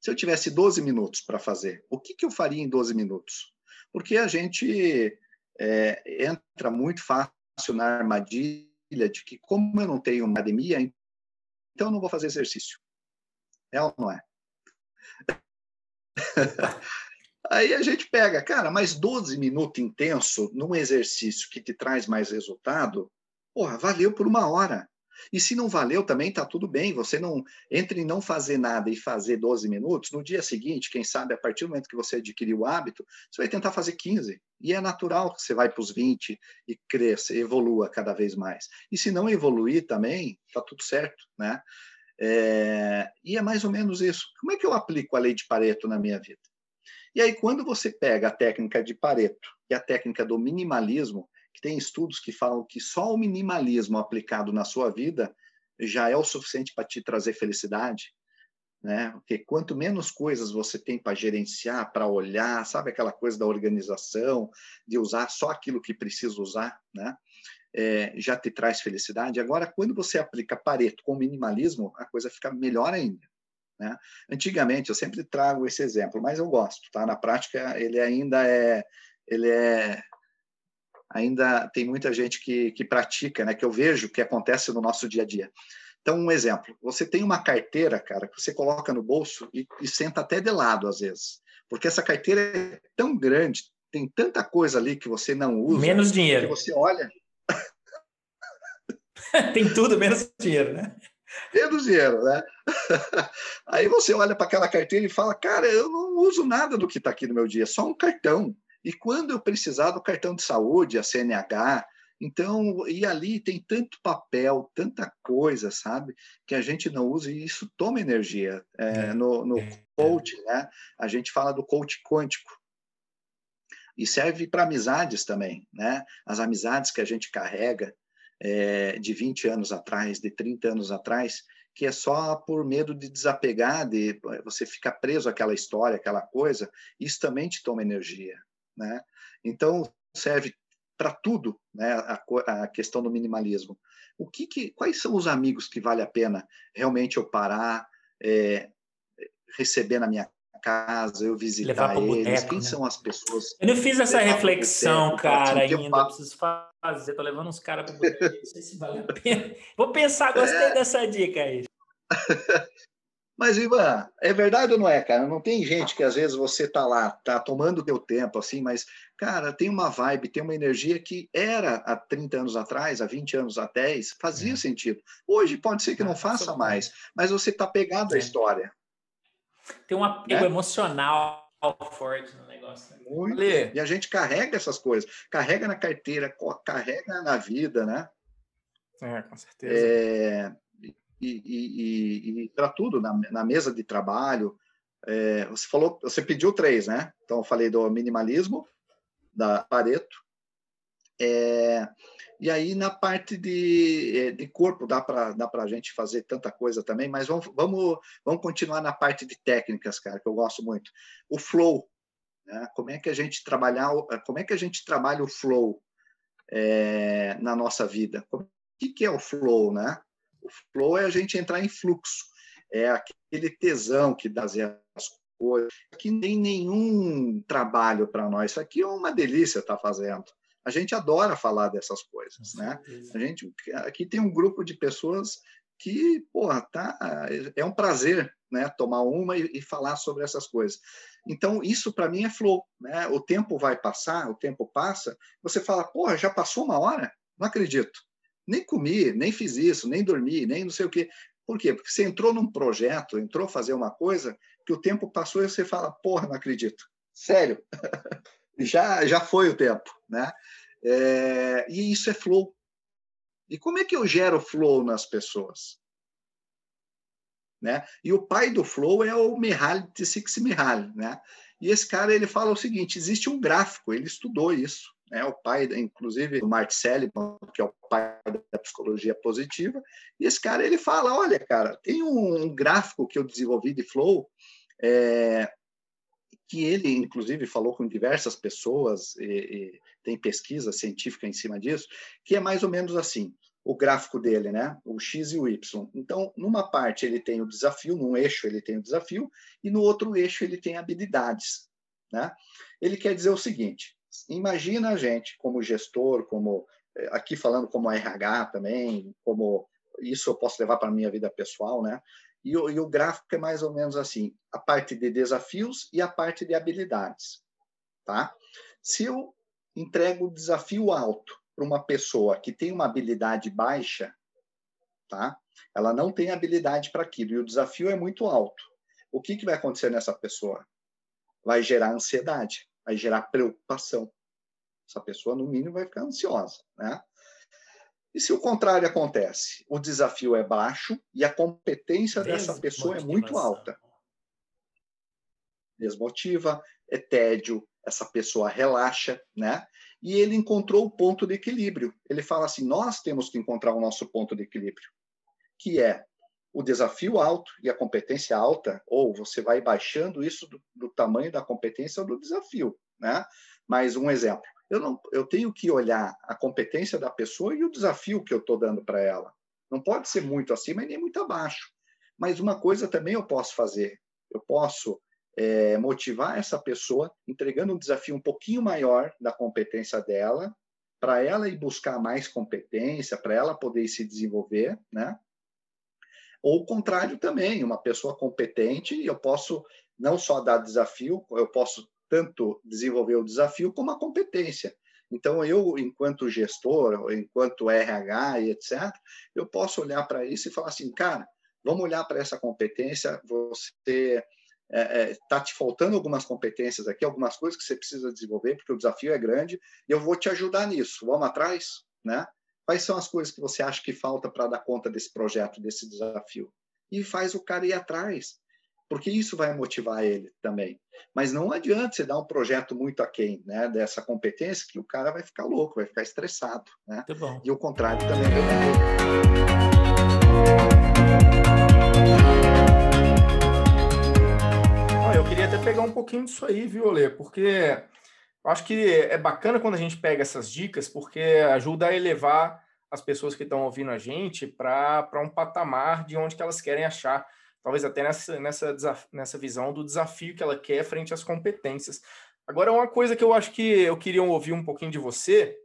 se eu tivesse 12 minutos para fazer, o que, que eu faria em 12 minutos? Porque a gente é, entra muito fácil na armadilha de que, como eu não tenho uma academia, então eu não vou fazer exercício. É ou não é? Aí a gente pega, cara, mais 12 minutos intenso num exercício que te traz mais resultado, porra, valeu por uma hora. E se não valeu também, tá tudo bem. Você não entre em não fazer nada e fazer 12 minutos, no dia seguinte, quem sabe, a partir do momento que você adquiriu o hábito, você vai tentar fazer 15. E é natural que você vai para os 20 e cresça, evolua cada vez mais. E se não evoluir também, tá tudo certo, né? É, e é mais ou menos isso. Como é que eu aplico a lei de Pareto na minha vida? E aí, quando você pega a técnica de Pareto e a técnica do minimalismo, que tem estudos que falam que só o minimalismo aplicado na sua vida já é o suficiente para te trazer felicidade, né? Porque quanto menos coisas você tem para gerenciar, para olhar, sabe aquela coisa da organização, de usar só aquilo que precisa usar, né? é, já te traz felicidade. Agora, quando você aplica Pareto com minimalismo, a coisa fica melhor ainda. Né? Antigamente, eu sempre trago esse exemplo, mas eu gosto, tá? Na prática, ele ainda é, ele é, ainda tem muita gente que, que pratica, né? Que eu vejo que acontece no nosso dia a dia. Então, um exemplo: você tem uma carteira, cara, que você coloca no bolso e, e senta até de lado às vezes, porque essa carteira é tão grande, tem tanta coisa ali que você não usa. Menos dinheiro. Que você olha, Tem tudo menos dinheiro, né? Menos dinheiro, né? Aí você olha para aquela carteira e fala, cara, eu não uso nada do que está aqui no meu dia, só um cartão. E quando eu precisar do cartão de saúde, a CNH, então, e ali tem tanto papel, tanta coisa, sabe, que a gente não usa e isso toma energia. É, é, no, no é, coach, né, a gente fala do coach quântico. E serve para amizades também, né? As amizades que a gente carrega, é, de 20 anos atrás, de 30 anos atrás, que é só por medo de desapegar, de você ficar preso àquela história, aquela coisa, isso também te toma energia, né? Então serve para tudo, né? A, a, questão do minimalismo. O que, que, quais são os amigos que vale a pena realmente eu parar, é, receber na minha casa, eu visitar eles, boteco, quem né? são as pessoas. Eu não fiz essa reflexão, boteco, cara, ainda. Eu preciso fazer, tô levando uns caras para boteco, não sei se vale a pena. Vou pensar, gostei é... dessa dica aí. Mas, Ivan, é verdade ou não é, cara? Não tem gente que às vezes você tá lá, tá tomando teu tempo, assim, mas, cara, tem uma vibe, tem uma energia que era há 30 anos atrás, há 20 anos, há 10, fazia é. sentido. Hoje pode ser que não faça mais, mas você tá pegado à é. história. Tem um apego né? emocional forte no negócio. Né? Muito. E a gente carrega essas coisas. Carrega na carteira, carrega na vida, né? É, com certeza. É, e, e, e, para tudo, na, na, mesa de trabalho. É, você falou, você pediu três, né? Então, eu falei do minimalismo, da Pareto, é, e aí, na parte de, eh, de corpo, dá para dá a gente fazer tanta coisa também, mas vamos, vamos, vamos continuar na parte de técnicas, cara, que eu gosto muito. O flow, né? como é que a gente trabalhar, como é que a gente trabalha o flow é, na nossa vida? O que, que é o flow, né? O flow é a gente entrar em fluxo, é aquele tesão que dá as coisas. Aqui nem nenhum trabalho para nós, isso aqui é uma delícia estar tá fazendo a gente adora falar dessas coisas, né? A gente aqui tem um grupo de pessoas que, porra, tá, é um prazer, né, tomar uma e, e falar sobre essas coisas. Então, isso para mim é flow, né? O tempo vai passar, o tempo passa, você fala, porra, já passou uma hora? Não acredito. Nem comi, nem fiz isso, nem dormi, nem não sei o quê. Por quê? Porque você entrou num projeto, entrou fazer uma coisa que o tempo passou e você fala, porra, não acredito. Sério. já, já foi o tempo, né? É, e isso é flow. E como é que eu gero flow nas pessoas? Né? E o pai do flow é o Mihaly Csikszentmihalyi, né? E esse cara ele fala o seguinte: existe um gráfico, ele estudou isso, né? O pai, inclusive, do Mark Seligman, que é o pai da psicologia positiva, e esse cara ele fala: olha, cara, tem um, gráfico que eu desenvolvi de flow é, que ele, inclusive, falou com diversas pessoas, e, e tem pesquisa científica em cima disso, que é mais ou menos assim, o gráfico dele, né? O X e o Y. Então, numa parte ele tem o desafio, num eixo ele tem o desafio, e no outro eixo ele tem habilidades, né? Ele quer dizer o seguinte, imagina a gente como gestor, como eh, aqui falando como RH também, como isso eu posso levar para a minha vida pessoal, né? E o, e o gráfico é mais ou menos assim: a parte de desafios e a parte de habilidades. Tá? Se eu entrego o desafio alto para uma pessoa que tem uma habilidade baixa, tá? ela não tem habilidade para aquilo e o desafio é muito alto. O que, que vai acontecer nessa pessoa? Vai gerar ansiedade, vai gerar preocupação. Essa pessoa, no mínimo, vai ficar ansiosa. Né? E se o contrário acontece? O desafio é baixo e a competência dessa pessoa é muito alta. Desmotiva, é tédio, essa pessoa relaxa, né? E ele encontrou o ponto de equilíbrio. Ele fala assim: nós temos que encontrar o nosso ponto de equilíbrio, que é o desafio alto e a competência alta, ou você vai baixando isso do, do tamanho da competência ou do desafio, né? Mais um exemplo eu, não, eu tenho que olhar a competência da pessoa e o desafio que eu estou dando para ela. Não pode ser muito acima e nem muito abaixo. Mas uma coisa também eu posso fazer. Eu posso é, motivar essa pessoa entregando um desafio um pouquinho maior da competência dela, para ela ir buscar mais competência, para ela poder se desenvolver, né? Ou o contrário também, uma pessoa competente, eu posso não só dar desafio, eu posso tanto desenvolver o desafio como a competência. Então, eu, enquanto gestor, enquanto RH e etc., eu posso olhar para isso e falar assim, cara, vamos olhar para essa competência, você está é, é, tá te faltando algumas competências aqui, algumas coisas que você precisa desenvolver, porque o desafio é grande, e eu vou te ajudar nisso. Vamos atrás? Né? Quais são as coisas que você acha que falta para dar conta desse projeto, desse desafio? E faz o cara ir atrás porque isso vai motivar ele também. Mas não adianta você dar um projeto muito aquém né, dessa competência, que o cara vai ficar louco, vai ficar estressado. Né? E o contrário também é verdade. eu queria até pegar um pouquinho disso aí, viu, Olê? Porque eu acho que é bacana quando a gente pega essas dicas, porque ajuda a elevar as pessoas que estão ouvindo a gente para um patamar de onde que elas querem achar talvez até nessa, nessa, nessa visão do desafio que ela quer frente às competências. Agora, uma coisa que eu acho que eu queria ouvir um pouquinho de você,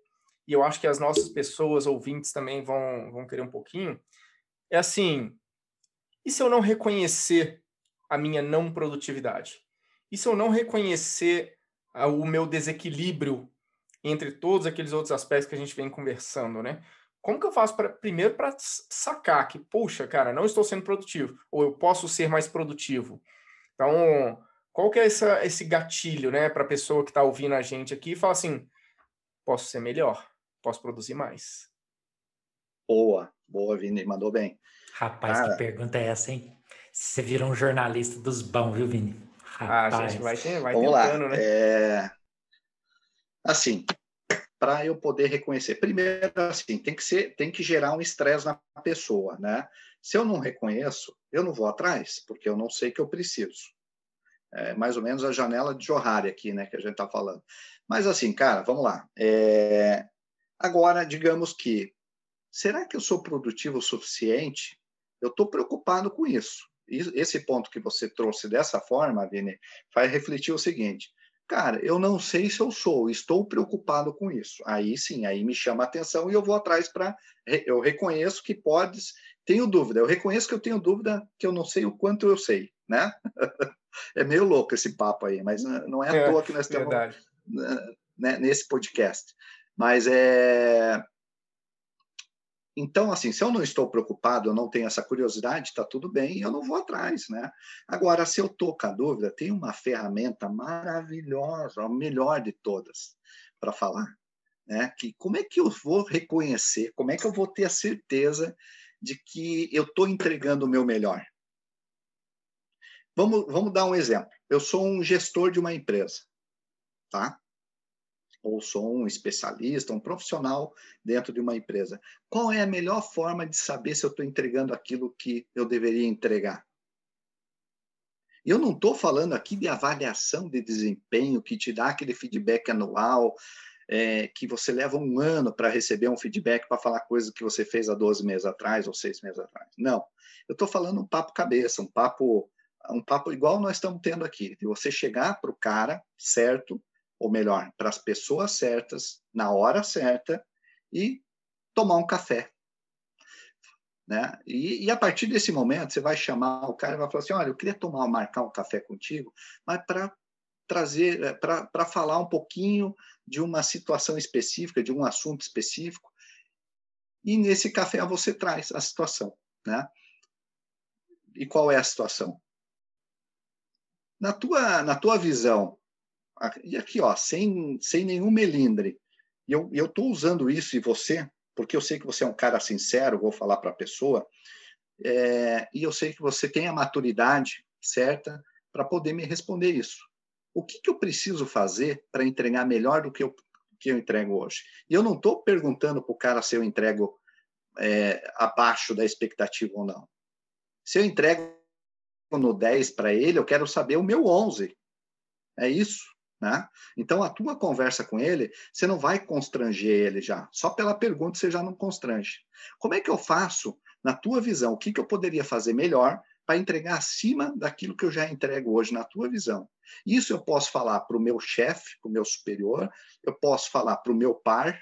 e eu acho que as nossas pessoas ouvintes também vão, vão querer um pouquinho, é assim: e se eu não reconhecer a minha não produtividade? E se eu não reconhecer o meu desequilíbrio entre todos aqueles outros aspectos que a gente vem conversando, né? como que eu faço pra, primeiro para sacar que, puxa, cara, não estou sendo produtivo, ou eu posso ser mais produtivo? Então, qual que é essa, esse gatilho, né, para a pessoa que está ouvindo a gente aqui e fala assim, posso ser melhor, posso produzir mais? Boa, boa, Vini, mandou bem. Rapaz, cara... que pergunta é essa, hein? Você virou um jornalista dos bons, viu, Vini? Rapaz. Ah, a gente vai, vai Vamos tentando, lá. né? É... Assim, para eu poder reconhecer. Primeiro, assim, tem que ser, tem que gerar um estresse na pessoa, né? Se eu não reconheço, eu não vou atrás, porque eu não sei que eu preciso. É mais ou menos a janela de Johari aqui, né, que a gente está falando. Mas assim, cara, vamos lá. É... Agora, digamos que, será que eu sou produtivo o suficiente? Eu estou preocupado com isso. Esse ponto que você trouxe dessa forma, Vini, faz refletir o seguinte: Cara, eu não sei se eu sou, estou preocupado com isso. Aí sim, aí me chama a atenção e eu vou atrás para. Eu reconheço que podes. Tenho dúvida, eu reconheço que eu tenho dúvida que eu não sei o quanto eu sei, né? é meio louco esse papo aí, mas não é à é, toa que nós estamos né, nesse podcast. Mas é. Então, assim, se eu não estou preocupado, eu não tenho essa curiosidade, está tudo bem, eu não vou atrás, né? Agora, se eu estou com a dúvida, tem uma ferramenta maravilhosa, a melhor de todas, para falar, né? Que como é que eu vou reconhecer, como é que eu vou ter a certeza de que eu estou entregando o meu melhor? Vamos, vamos dar um exemplo. Eu sou um gestor de uma empresa, tá? Ou sou um especialista, um profissional dentro de uma empresa. Qual é a melhor forma de saber se eu estou entregando aquilo que eu deveria entregar? Eu não estou falando aqui de avaliação de desempenho que te dá aquele feedback anual, é, que você leva um ano para receber um feedback para falar coisa que você fez há 12 meses atrás ou seis meses atrás. Não. Eu estou falando um papo cabeça, um papo, um papo igual nós estamos tendo aqui, de você chegar para o cara certo, ou melhor, para as pessoas certas, na hora certa, e tomar um café. Né? E, e, a partir desse momento, você vai chamar o cara e vai falar assim: olha, eu queria tomar, marcar um café contigo, mas para trazer, eh, para falar um pouquinho de uma situação específica, de um assunto específico. E nesse café você traz a situação. Né? E qual é a situação? Na tua, na tua visão, e aqui, ó, sem, sem nenhum melindre, e eu estou usando isso e você, porque eu sei que você é um cara sincero, vou falar para a pessoa, é, e eu sei que você tem a maturidade certa para poder me responder isso. O que, que eu preciso fazer para entregar melhor do que eu, que eu entrego hoje? E eu não estou perguntando para o cara se eu entrego é, abaixo da expectativa ou não. Se eu entrego no 10 para ele, eu quero saber o meu 11. É isso. Né? Então, a tua conversa com ele, você não vai constranger ele já. Só pela pergunta você já não constrange. Como é que eu faço, na tua visão, o que, que eu poderia fazer melhor para entregar acima daquilo que eu já entrego hoje na tua visão? Isso eu posso falar para o meu chefe, para o meu superior, eu posso falar para o meu par,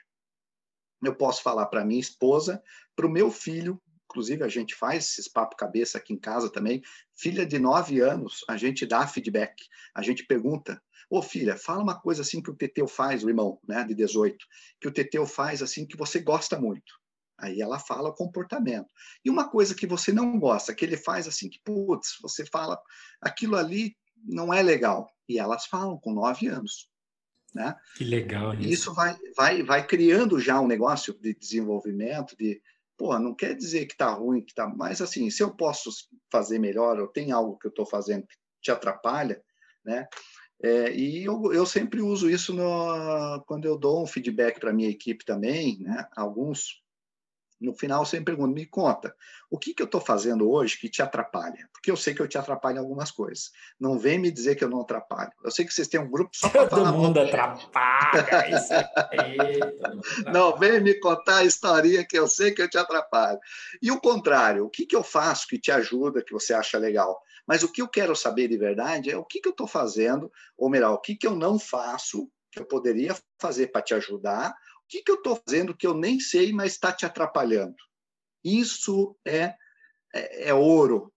eu posso falar para minha esposa, para o meu filho, inclusive a gente faz esses papo cabeça aqui em casa também. Filha de nove anos, a gente dá feedback, a gente pergunta, Ô filha, fala uma coisa assim que o Teteu faz, o irmão, né, de 18, que o Teteu faz assim que você gosta muito. Aí ela fala o comportamento. E uma coisa que você não gosta, que ele faz assim que, putz, você fala, aquilo ali não é legal. E elas falam com nove anos. Né? Que legal. Isso, isso vai, vai, vai criando já um negócio de desenvolvimento, de, pô, não quer dizer que está ruim, que tá, mas assim, se eu posso fazer melhor, ou tem algo que eu estou fazendo que te atrapalha, né? É, e eu, eu, sempre uso isso no, quando eu dou um feedback para a minha equipe também, né? Alguns, no final, sempre pergunto, me conta, o que, que eu estou fazendo hoje que te atrapalha? Porque eu sei que eu te atrapalho em algumas coisas. Não vem me dizer que eu não atrapalho. Eu sei que vocês têm um grupo só para falar... Todo mundo atrapalha, isso aí. Não, vem me contar a historinha que eu sei que eu te atrapalho. E o contrário, o que, que eu faço que te ajuda, que você acha legal? Mas o que eu quero saber de verdade é o que, que eu estou fazendo, ou melhor, o que, que eu não faço, que eu poderia fazer para te ajudar, o que, que eu estou fazendo que eu nem sei, mas está te atrapalhando. Isso é, é, é ouro,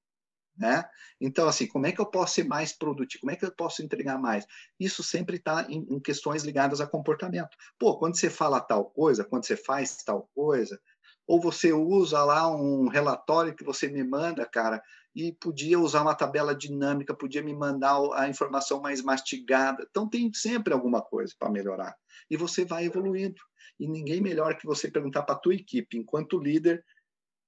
né? Então, assim, como é que eu posso ser mais produtivo? Como é que eu posso entregar mais? Isso sempre está em, em, questões ligadas a comportamento. Pô, quando você fala tal coisa, quando você faz tal coisa, ou você usa lá um relatório que você me manda, cara, e podia usar uma tabela dinâmica, podia me mandar a informação mais mastigada. Então, tem sempre alguma coisa para melhorar. E você vai evoluindo. E ninguém melhor que você perguntar para a tua equipe, enquanto líder,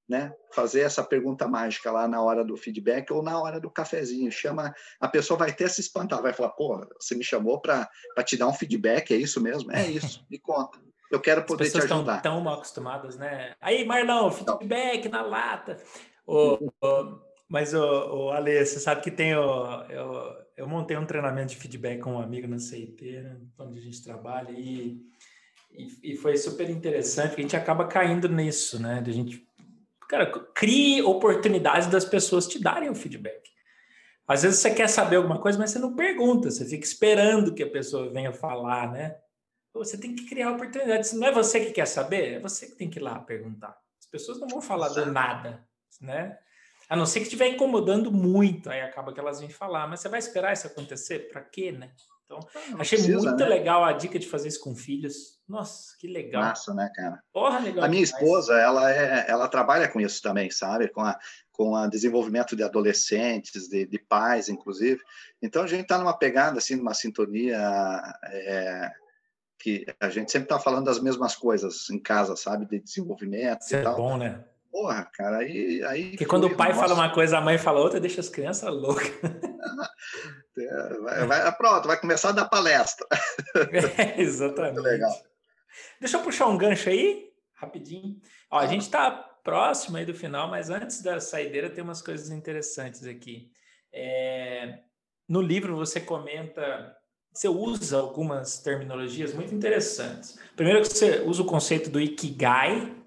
né, fazer essa pergunta mágica lá na hora do feedback ou na hora do cafezinho. Chama, a pessoa vai até se espantar, vai falar: pô, você me chamou para te dar um feedback, é isso mesmo? É isso, me conta. Eu quero poder te ajudar. Estão tão mal acostumadas, né? Aí, Marlão, feedback na lata. O, o, mas, o, o Ale, você sabe que tem o, eu, eu montei um treinamento de feedback com um amigo na CIT, né, onde a gente trabalha, e, e, e, foi super interessante, porque a gente acaba caindo nisso, né? De a gente, cara, crie oportunidades das pessoas te darem o feedback. Às vezes você quer saber alguma coisa, mas você não pergunta, você fica esperando que a pessoa venha falar, né? Você tem que criar oportunidades. Não é você que quer saber, é você que tem que ir lá perguntar. As pessoas não vão falar do nada, né? A não ser que estiver incomodando muito, aí acaba que elas vêm falar. Mas você vai esperar isso acontecer? Para quê, né? Então, não achei precisa, muito né? legal a dica de fazer isso com filhos. Nossa, que legal. Massa, né, cara? Porra, legal. A minha demais. esposa, ela, é, ela trabalha com isso também, sabe? Com a, com o desenvolvimento de adolescentes, de, de pais, inclusive. Então, a gente está numa pegada, assim, numa sintonia é, que a gente sempre está falando das mesmas coisas em casa, sabe? De desenvolvimento Isso e é tal. bom, né? Porra, cara, aí. aí Porque quando o pai fala uma coisa, a mãe fala outra, deixa as crianças loucas. É, vai, vai, pronto, vai começar a dar palestra. É, exatamente. Legal. Deixa eu puxar um gancho aí, rapidinho. Ó, a gente está próximo aí do final, mas antes da saideira tem umas coisas interessantes aqui. É, no livro você comenta, você usa algumas terminologias muito interessantes. Primeiro que você usa o conceito do Ikigai,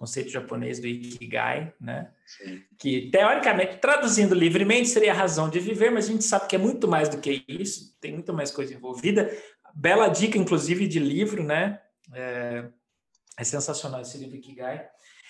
conceito japonês do Ikigai, né? Sim. Que teoricamente, traduzindo livremente, seria a razão de viver, mas a gente sabe que é muito mais do que isso, tem muito mais coisa envolvida. Bela dica, inclusive, de livro, né? É, é sensacional esse livro Ikigai.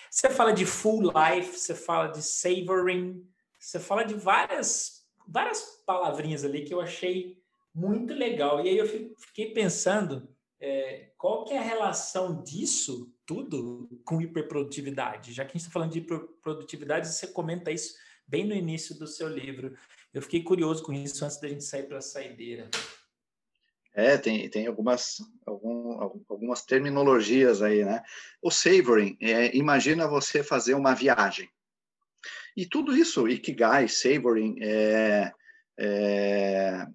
Você fala de full life, você fala de savoring, você fala de várias, várias palavrinhas ali que eu achei muito legal. E aí eu fiquei pensando é, qual que é a relação disso tudo com hiperprodutividade? Já que a gente está falando de hiperprodutividade, você comenta isso bem no início do seu livro. Eu fiquei curioso com isso antes da gente sair para a saideira. É, tem, tem algumas, algum, algumas terminologias aí, né? O savoring, é, imagina você fazer uma viagem. E tudo isso, Ikigai, savoring, é, é,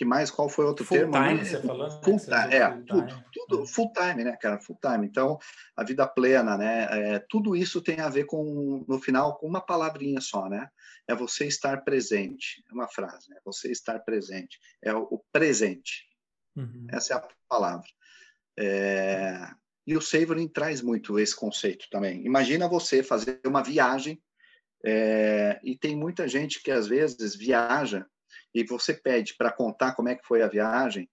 que mais? Qual foi outro full termo? Time, você falou, né? full time, é, full tudo, time. tudo full time, né, cara? Full time. Então, a vida plena, né? É, tudo isso tem a ver com, no final, com uma palavrinha só, né? É você estar presente. É uma frase, né? Você estar presente. É o, o presente. Uhum. Essa é a palavra. É, e o Savoring traz muito esse conceito também. Imagina você fazer uma viagem é, e tem muita gente que às vezes viaja e você pede para contar como é que foi a viagem,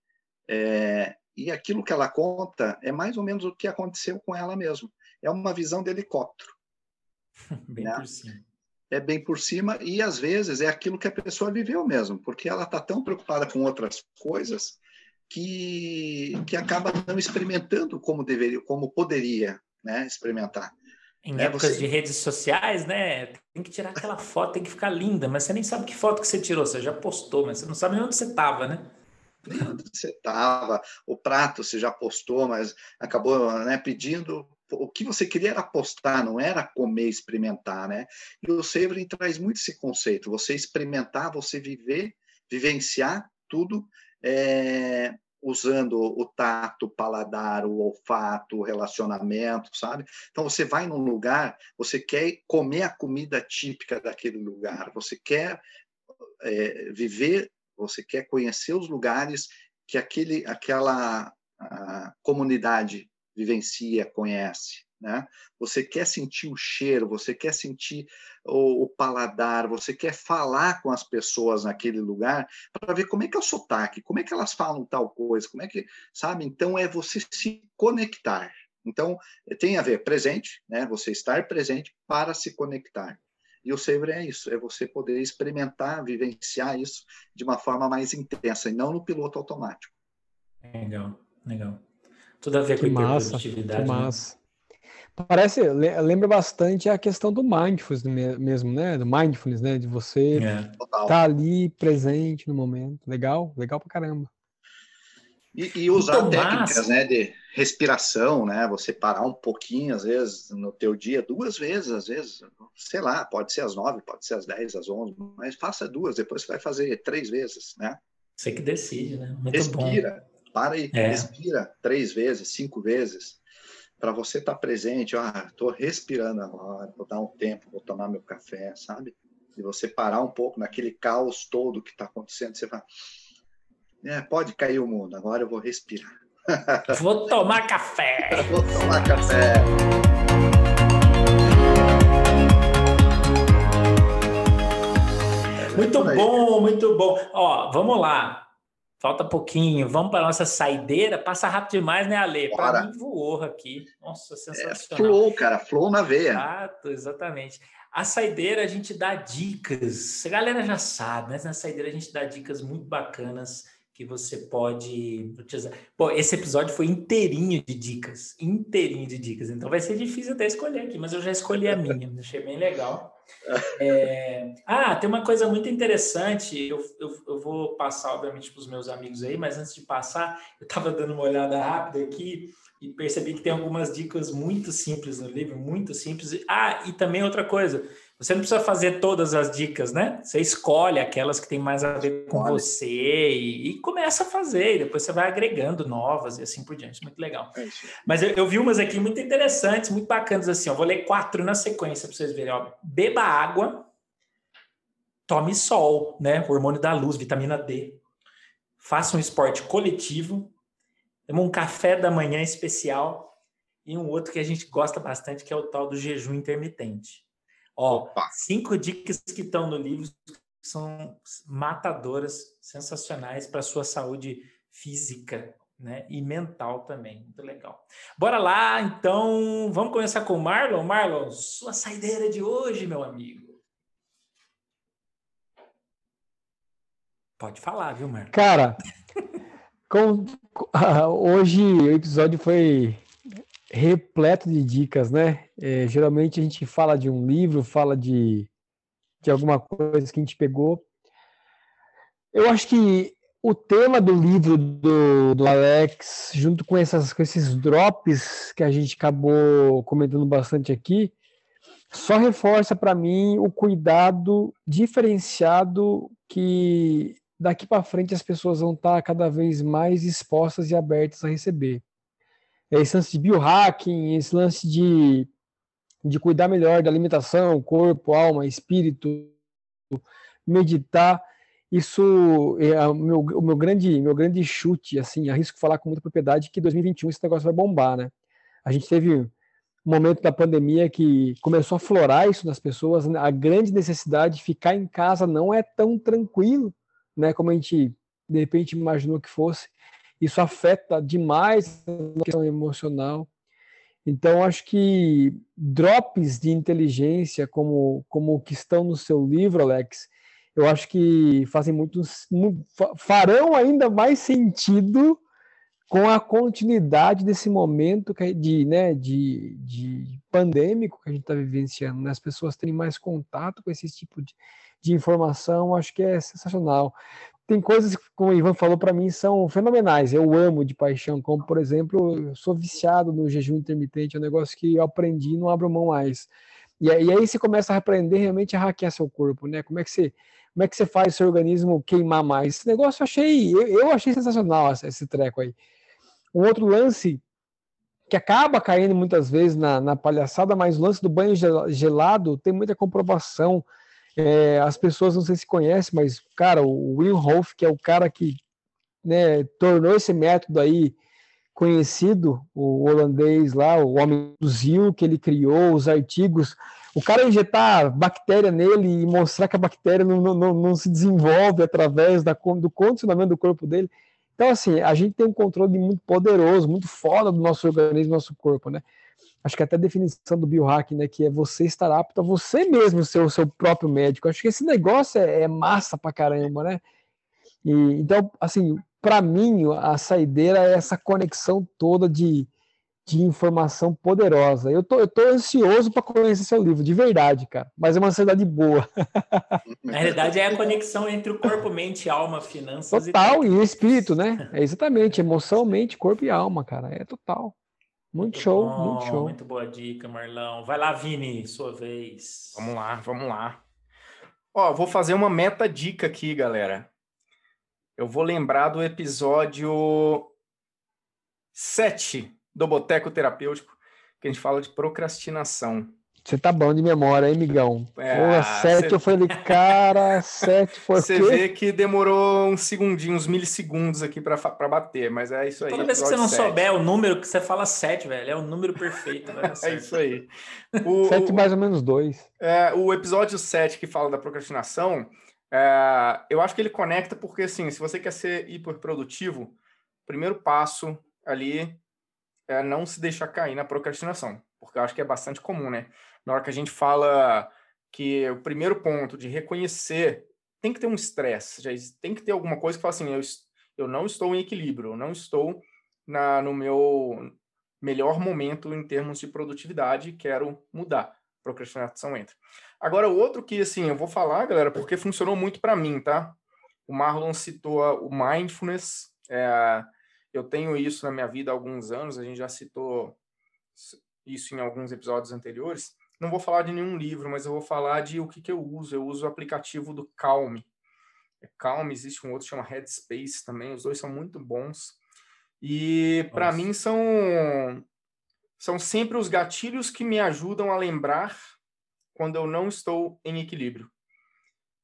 é, e aquilo que ela conta é mais ou menos o que aconteceu com ela mesmo. É uma visão de helicóptero. bem né? por cima. É bem por cima e às vezes é aquilo que a pessoa viveu mesmo, porque ela está tão preocupada com outras coisas que, que acaba não experimentando como deveria, como poderia, né, experimentar. Em é, épocas você... de redes sociais, né? Tem que tirar aquela foto, tem que ficar linda, mas você nem sabe que foto que você tirou, você já postou, mas você não sabe nem onde você estava, né? Nem onde você estava, o prato você já postou, mas acabou né, pedindo. O que você queria era postar, não era comer, experimentar, né? E o Savoring traz muito esse conceito, você experimentar, você viver, vivenciar tudo é, usando o tato, o paladar, o olfato, o relacionamento, sabe? Então você vai num lugar, você quer comer a comida típica daquele lugar, você quer é, viver, você quer conhecer os lugares que aquele, aquela comunidade vivencia, conhece. Né? Você quer sentir o cheiro, você quer sentir o, o, paladar, você quer falar com as pessoas naquele lugar para ver como é que é o sotaque, como é que elas falam tal coisa, como é que, sabe? Então é você se conectar. Então tem a ver presente, né? Você estar presente para se conectar. E o Savor é isso, é você poder experimentar, vivenciar isso de uma forma mais intensa e não no piloto automático. Legal, legal. Tudo a ver que com massa, produtividade. Que né? massa. Né? Parece, lembra bastante a questão do mindfulness mesmo, né? Do mindfulness, né? De você estar é. tá ali presente no momento. Legal, legal pra caramba. E, e usar Muito técnicas, massa. né? De respiração, né? Você parar um pouquinho, às vezes, no teu dia, duas vezes, às vezes, sei lá, pode ser às nove, pode ser às dez, às onze, mas faça duas, depois você vai fazer três vezes, né? Você que decide, né? Muito respira, bom. para e é. respira três vezes, cinco vezes para você estar tá presente, ah, estou respirando agora, vou dar um tempo, vou tomar meu café, sabe? E você parar um pouco naquele caos todo que está acontecendo, você vai, é, pode cair o mundo, agora eu vou respirar. Vou tomar café. vou tomar café. Muito bom, muito bom. Ó, vamos lá. Falta pouquinho. Vamos para a nossa saideira. Passa rápido demais, né, Ale? Para mim voou aqui. Nossa, é sensacional. É, flow, cara. Flow na veia. Exato, exatamente. A saideira a gente dá dicas. A galera já sabe, mas na saideira a gente dá dicas muito bacanas que você pode utilizar. Pô, esse episódio foi inteirinho de dicas. Inteirinho de dicas. Então vai ser difícil até escolher aqui, mas eu já escolhi a minha. Achei bem legal. É... Ah, tem uma coisa muito interessante. Eu, eu, eu vou passar, obviamente, para os meus amigos aí, mas antes de passar, eu estava dando uma olhada rápida aqui e percebi que tem algumas dicas muito simples no livro, muito simples. Ah, e também outra coisa. Você não precisa fazer todas as dicas, né? Você escolhe aquelas que tem mais a ver com você e, e, começa a fazer, e depois você vai agregando novas e assim por diante. Muito legal. É Mas eu, eu, vi umas aqui muito interessantes, muito bacanas assim. Eu vou ler quatro na sequência para vocês verem. Ó. Beba água, tome sol, né? Hormônio da luz, vitamina D. Faça um esporte coletivo. Temos um café da manhã especial e um outro que a gente gosta bastante, que é o tal do jejum intermitente. Ó, Opa. cinco dicas que estão no livro são matadoras, sensacionais para a sua saúde física né? e mental também. Muito legal. Bora lá, então, vamos começar com o Marlon. Marlon, sua saideira de hoje, meu amigo. Pode falar, viu, Marlon? Cara, com, uh, hoje o episódio foi repleto de dicas, né? É, geralmente a gente fala de um livro, fala de, de alguma coisa que a gente pegou. Eu acho que o tema do livro do, do Alex, junto com, essas, com esses drops que a gente acabou comentando bastante aqui, só reforça para mim o cuidado diferenciado que daqui para frente as pessoas vão estar tá cada vez mais expostas e abertas a receber. Esse lance de biohacking, esse lance de, de cuidar melhor da alimentação, corpo, alma, espírito, meditar isso é o meu, o meu grande meu grande chute, assim, arrisco falar com muita propriedade que 2021 esse negócio vai bombar, né? A gente teve um momento da pandemia que começou a florar isso nas pessoas, né? a grande necessidade de ficar em casa não é tão tranquilo, né, como a gente de repente imaginou que fosse. Isso afeta demais a questão emocional. Então, acho que drops de inteligência, como, como que estão no seu livro, Alex, eu acho que fazem muito, farão ainda mais sentido com a continuidade desse momento de, né, de, de pandêmico que a gente está vivenciando, né? as pessoas terem mais contato com esse tipo de, de informação, acho que é sensacional. Tem coisas que, como o Ivan falou para mim, são fenomenais, eu amo de paixão, como por exemplo, eu sou viciado no jejum intermitente, é um negócio que eu aprendi e não abro mão mais. E, e aí você começa a aprender realmente a hackear seu corpo, né? Como é que você como é que você faz seu organismo queimar mais? Esse negócio eu achei, eu, eu achei sensacional esse treco aí. Um outro lance que acaba caindo muitas vezes na, na palhaçada, mas o lance do banho gelado tem muita comprovação. É, as pessoas não sei se conhecem, mas, cara, o Wim Hof, que é o cara que né, tornou esse método aí conhecido, o holandês lá, o homem do Zil, que ele criou, os artigos, o cara injetar bactéria nele e mostrar que a bactéria não, não, não se desenvolve através da, do condicionamento do corpo dele. Então, assim, a gente tem um controle muito poderoso, muito foda do nosso organismo, do nosso corpo, né? Acho que até a definição do biohacking, né, que é você estar apto a você mesmo ser o seu próprio médico. Acho que esse negócio é, é massa pra caramba, né? E, então, assim, para mim, a saideira é essa conexão toda de, de informação poderosa. Eu tô, eu tô ansioso para conhecer seu livro, de verdade, cara. Mas é uma ansiedade boa. Na realidade, é a conexão entre o corpo, mente, alma, finanças total, e... e espírito, né? É exatamente, emoção, mente, corpo e alma, cara. É total. Muito, muito show, bom, muito show. Muito boa dica, Marlão. Vai lá, Vini, sua vez. Vamos lá, vamos lá. Ó, vou fazer uma meta dica aqui, galera. Eu vou lembrar do episódio 7 do Boteco Terapêutico, que a gente fala de procrastinação. Você tá bom de memória, hein, migão? É, Pô, sete, cê... eu falei, cara, sete foi Você vê que demorou uns segundinhos, uns milissegundos aqui para bater, mas é isso aí. Toda vez que você não sete. souber o número, que você fala sete, velho, é o número perfeito. é isso aí. O, sete mais ou menos dois. É, o episódio sete que fala da procrastinação, é, eu acho que ele conecta porque, assim, se você quer ser hiperprodutivo, primeiro passo ali é não se deixar cair na procrastinação, porque eu acho que é bastante comum, né? Na hora que a gente fala que o primeiro ponto de reconhecer tem que ter um estresse, tem que ter alguma coisa que fala assim, eu, eu não estou em equilíbrio, eu não estou na, no meu melhor momento em termos de produtividade, quero mudar. Procrastinação entra. Agora, o outro que, assim, eu vou falar, galera, porque funcionou muito para mim, tá? O Marlon citou o mindfulness, é, eu tenho isso na minha vida há alguns anos, a gente já citou isso em alguns episódios anteriores. Não vou falar de nenhum livro, mas eu vou falar de o que, que eu uso. Eu uso o aplicativo do Calm. É Calm, existe um outro que chama Headspace também, os dois são muito bons. E para mim são são sempre os gatilhos que me ajudam a lembrar quando eu não estou em equilíbrio.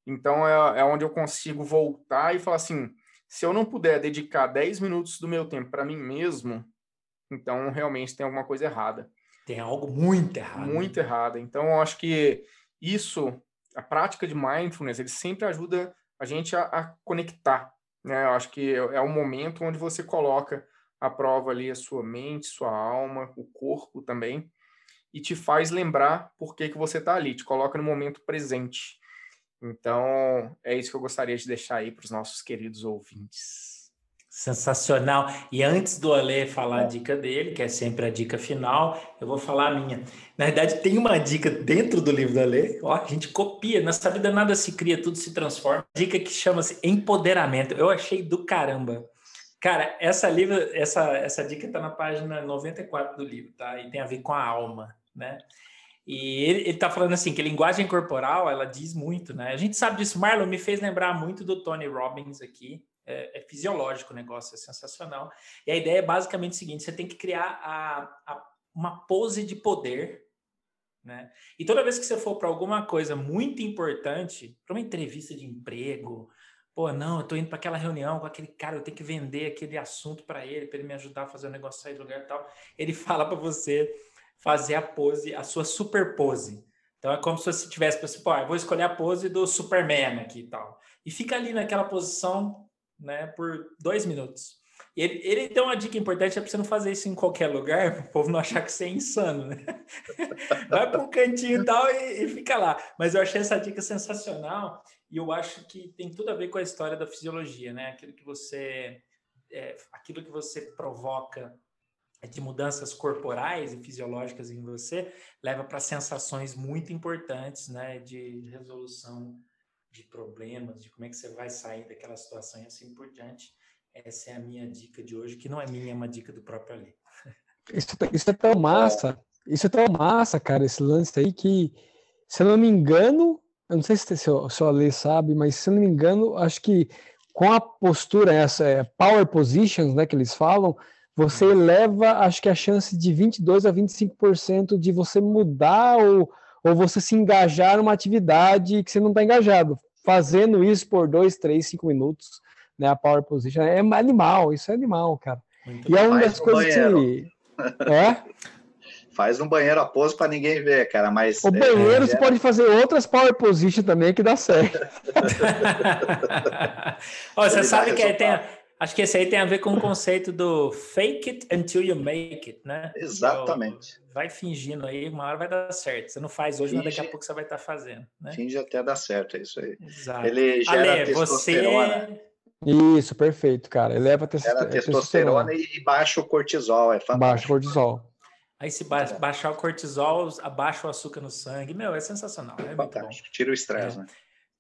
Então é, é onde eu consigo voltar e falar assim: se eu não puder dedicar 10 minutos do meu tempo para mim mesmo, então realmente tem alguma coisa errada. Tem algo muito errado. Muito errado. Então eu acho que isso, a prática de mindfulness, ele sempre ajuda a gente a, a conectar. Né? Eu acho que é, é o momento onde você coloca à prova ali a sua mente, sua alma, o corpo também, e te faz lembrar por que, que você está ali, te coloca no momento presente. Então, é isso que eu gostaria de deixar aí para os nossos queridos ouvintes. Sensacional. E antes do Ale falar a dica dele, que é sempre a dica final, eu vou falar a minha. Na verdade, tem uma dica dentro do livro do Ale, ó, a gente copia, nessa vida nada se cria, tudo se transforma. Dica que chama-se empoderamento. Eu achei do caramba. Cara, essa livro, essa essa dica está na página 94 do livro, tá? E tem a ver com a alma, né? E ele, está falando assim que a linguagem corporal ela diz muito, né? A gente sabe disso. Marlon me fez lembrar muito do Tony Robbins aqui. É, é, fisiológico o negócio, é sensacional. E a ideia é basicamente o seguinte: você tem que criar a, a, uma pose de poder, né? E toda vez que você for para alguma coisa muito importante, para uma entrevista de emprego, pô, não, eu tô indo para aquela reunião com aquele cara, eu tenho que vender aquele assunto para ele, para ele me ajudar a fazer o negócio sair do lugar e tal. Ele fala para você fazer a pose, a sua super pose. Então é como se você tivesse pô, eu vou escolher a pose do Superman aqui e tal. E fica ali naquela posição, né, por dois minutos. Ele, ele deu uma dica importante, é para você não fazer isso em qualquer lugar, para o povo não achar que você é insano, né? Vai para um cantinho e tal e, e fica lá. Mas eu achei essa dica sensacional e eu acho que tem tudo a ver com a história da fisiologia, né? Aquilo que você, é, aquilo que você provoca de mudanças corporais e fisiológicas em você leva para sensações muito importantes, né, de resolução de problemas, de como é que você vai sair daquela situação e assim por diante. Essa é a minha dica de hoje, que não é minha, é uma dica do próprio Ali. Isso, isso é tão massa, isso é tão massa, cara, esse lance aí que, se eu não me engano, eu não sei se, se, o, se o Ale sabe, mas se eu não me engano, acho que com a postura, essa é, power positions, né, que eles falam, você eleva, acho que a chance de 22 a 25% de você mudar ou, ou você se engajar numa atividade que você não está engajado. Fazendo isso por 2, 3, 5 minutos, né? A power position é animal, isso é animal, cara. Muito e é uma das coisas que. É? Faz um banheiro a pose para ninguém ver, cara. Mas o banheiro é, você é... pode fazer outras power position também que dá certo. oh, você sabe que tem, Acho que esse aí tem a ver com o conceito do fake it until you make it, né? Exatamente. Vai fingindo aí, uma hora vai dar certo. Você não faz hoje, Finge, mas daqui a pouco você vai estar fazendo. Né? Finge até dar certo, é isso aí. Exato. Ele gera Ale, testosterona. Você... Isso, perfeito, cara. Eleva a testosterona, testosterona e baixa o cortisol, é fantástico. Baixa o cortisol. Aí se ba baixar o cortisol, abaixa o açúcar no sangue. Meu, é sensacional. É fantástico. Tira o estresse, é. né?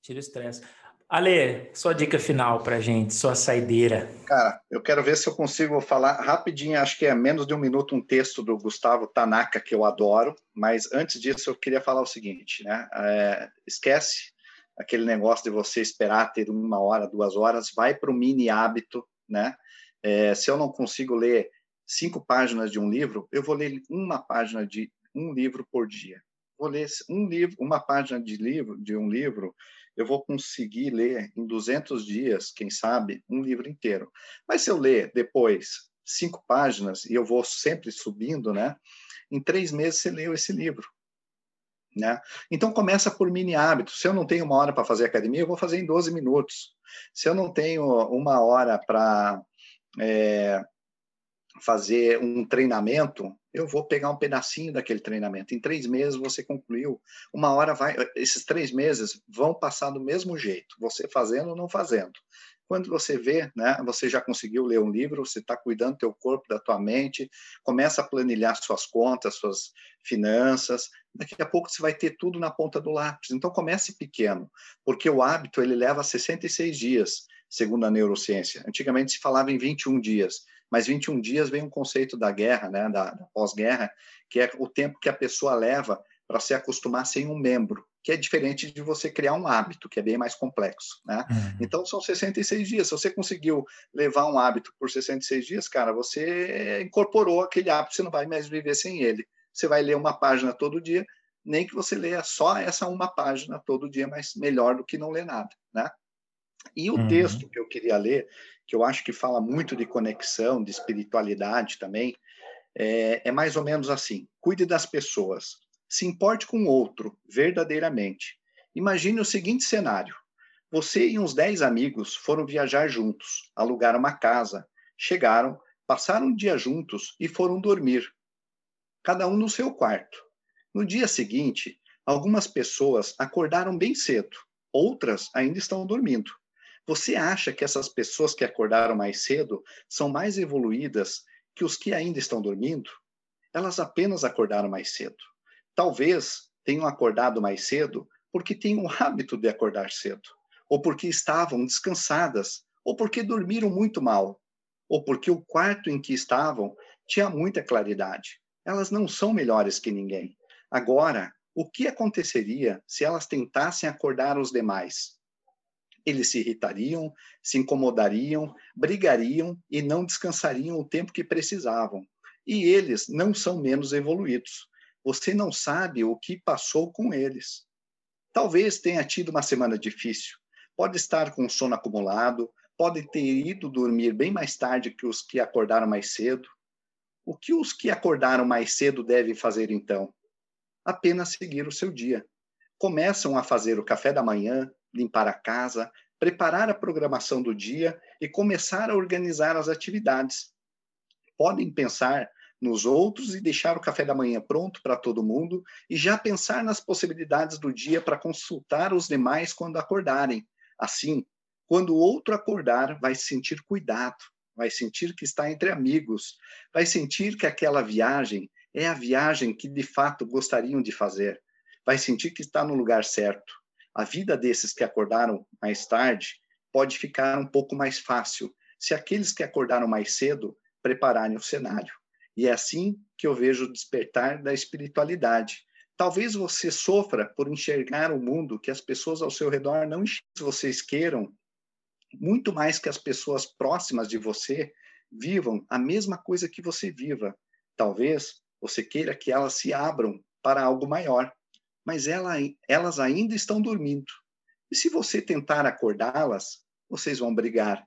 Tira o estresse. Ale, sua dica final para gente, sua saideira. Cara, eu quero ver se eu consigo falar rapidinho, acho que é menos de um minuto, um texto do Gustavo Tanaka, que eu adoro, mas antes disso eu queria falar o seguinte, né? É, esquece aquele negócio de você esperar ter uma hora, duas horas, vai para o mini hábito, né? É, se eu não consigo ler cinco páginas de um livro, eu vou ler uma página de um livro por dia. Vou ler um livro, uma página de livro de um livro eu vou conseguir ler em 200 dias, quem sabe, um livro inteiro. Mas se eu ler depois cinco páginas e eu vou sempre subindo, né? Em três meses você leu esse livro. Né? Então começa por mini hábitos. Se eu não tenho uma hora para fazer academia, eu vou fazer em 12 minutos. Se eu não tenho uma hora para é, fazer um treinamento, eu vou pegar um pedacinho daquele treinamento. Em três meses você concluiu. Uma hora vai. Esses três meses vão passar do mesmo jeito, você fazendo ou não fazendo. Quando você vê, né, você já conseguiu ler um livro, você está cuidando do teu corpo, da tua mente, começa a planilhar suas contas, suas finanças. Daqui a pouco você vai ter tudo na ponta do lápis. Então comece pequeno, porque o hábito ele leva 66 dias, segundo a neurociência. Antigamente se falava em 21 dias mas 21 dias vem um conceito da guerra, né, da, da pós-guerra, que é o tempo que a pessoa leva para se acostumar sem um membro, que é diferente de você criar um hábito, que é bem mais complexo, né? Uhum. Então são 66 dias. Se você conseguiu levar um hábito por 66 dias, cara, você incorporou aquele hábito, você não vai mais viver sem ele. Você vai ler uma página todo dia, nem que você leia só essa uma página todo dia, mas melhor do que não ler nada, né? E o uhum. texto que eu queria ler, que eu acho que fala muito de conexão, de espiritualidade também, é, é mais ou menos assim: cuide das pessoas, se importe com o outro verdadeiramente. Imagine o seguinte cenário: você e uns 10 amigos foram viajar juntos, alugaram uma casa, chegaram, passaram um dia juntos e foram dormir, cada um no seu quarto. No dia seguinte, algumas pessoas acordaram bem cedo, outras ainda estão dormindo. Você acha que essas pessoas que acordaram mais cedo são mais evoluídas que os que ainda estão dormindo? Elas apenas acordaram mais cedo. Talvez tenham acordado mais cedo porque têm o hábito de acordar cedo, ou porque estavam descansadas, ou porque dormiram muito mal, ou porque o quarto em que estavam tinha muita claridade. Elas não são melhores que ninguém. Agora, o que aconteceria se elas tentassem acordar os demais? Eles se irritariam, se incomodariam, brigariam e não descansariam o tempo que precisavam. E eles não são menos evoluídos. Você não sabe o que passou com eles. Talvez tenha tido uma semana difícil. Pode estar com sono acumulado, pode ter ido dormir bem mais tarde que os que acordaram mais cedo. O que os que acordaram mais cedo devem fazer então? apenas seguir o seu dia. Começam a fazer o café da manhã, limpar a casa, preparar a programação do dia e começar a organizar as atividades. Podem pensar nos outros e deixar o café da manhã pronto para todo mundo e já pensar nas possibilidades do dia para consultar os demais quando acordarem. Assim, quando o outro acordar, vai sentir cuidado, vai sentir que está entre amigos, vai sentir que aquela viagem é a viagem que de fato gostariam de fazer. Vai sentir que está no lugar certo. A vida desses que acordaram mais tarde pode ficar um pouco mais fácil se aqueles que acordaram mais cedo prepararem o cenário. E é assim que eu vejo o despertar da espiritualidade. Talvez você sofra por enxergar o mundo que as pessoas ao seu redor não enxergam. Vocês queiram muito mais que as pessoas próximas de você vivam a mesma coisa que você viva. Talvez você queira que elas se abram para algo maior, mas ela, elas ainda estão dormindo. E se você tentar acordá-las, vocês vão brigar.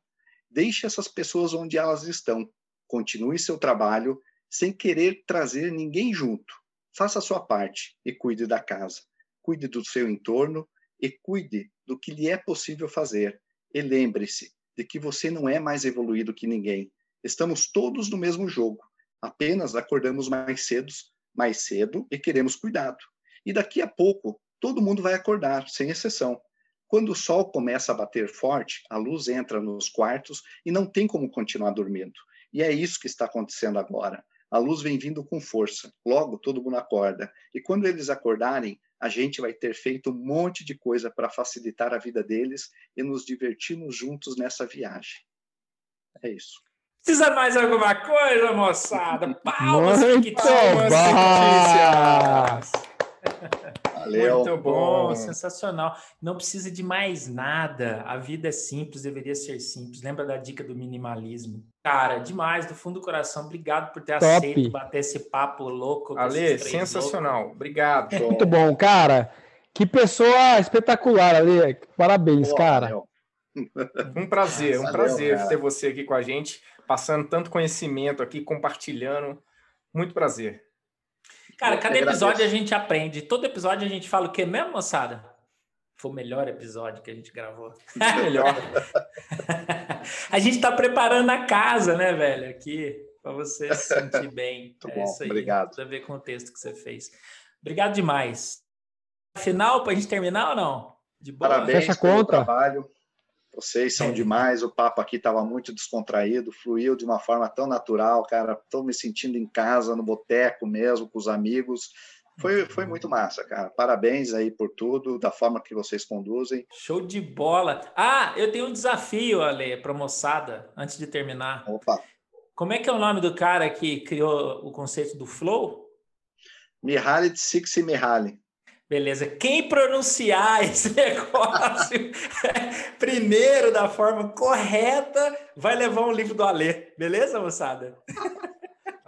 Deixe essas pessoas onde elas estão. Continue seu trabalho sem querer trazer ninguém junto. Faça a sua parte e cuide da casa. Cuide do seu entorno e cuide do que lhe é possível fazer. E lembre-se de que você não é mais evoluído que ninguém. Estamos todos no mesmo jogo. Apenas acordamos mais cedo, mais cedo e queremos cuidado. E daqui a pouco, todo mundo vai acordar, sem exceção. Quando o sol começa a bater forte, a luz entra nos quartos e não tem como continuar dormindo. E é isso que está acontecendo agora. A luz vem vindo com força. Logo, todo mundo acorda. E quando eles acordarem, a gente vai ter feito um monte de coisa para facilitar a vida deles e nos divertirmos juntos nessa viagem. É isso. Precisa mais alguma coisa, moçada? Palmas, Muito palmas, Valeu. Muito bom, sensacional. Não precisa de mais nada. A vida é simples, deveria ser simples. Lembra da dica do minimalismo? Cara, demais, do fundo do coração. Obrigado por ter Top. aceito bater esse papo louco. Ale, sensacional. Loucos. Obrigado. Muito bom, cara. Que pessoa espetacular, Ale. Parabéns, Boa, cara. Meu. Um prazer, um Valeu, prazer cara. ter você aqui com a gente passando tanto conhecimento aqui, compartilhando. Muito prazer. Cara, cada episódio a gente aprende. Todo episódio a gente fala o quê mesmo, moçada? Foi o melhor episódio que a gente gravou. melhor. a gente está preparando a casa, né, velho? Aqui, para você se sentir bem. Muito é bom, obrigado. Tudo a ver com o texto que você fez. Obrigado demais. Final, para a gente terminar ou não? De boa? Parabéns Fecha pelo conta. trabalho. Vocês são demais, o papo aqui estava muito descontraído, fluiu de uma forma tão natural, cara. Estou me sentindo em casa, no boteco mesmo, com os amigos. Foi, foi muito massa, cara. Parabéns aí por tudo, da forma que vocês conduzem. Show de bola. Ah, eu tenho um desafio, Ale, para moçada, antes de terminar. Opa. Como é que é o nome do cara que criou o conceito do flow? Mihaly Csikszentmihalyi. Beleza. Quem pronunciar esse negócio primeiro da forma correta vai levar um livro do Alê. Beleza, moçada?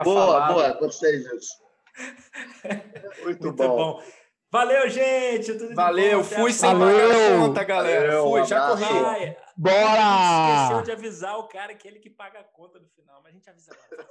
Boa, boa. Gostei disso. Muito, Muito bom. bom. Valeu, gente. Tudo Valeu, fui sem pagar conta, galera. Valeu, fui, já corri. Bora! Esqueceu de avisar o cara que é ele que paga a conta no final, mas a gente avisa agora.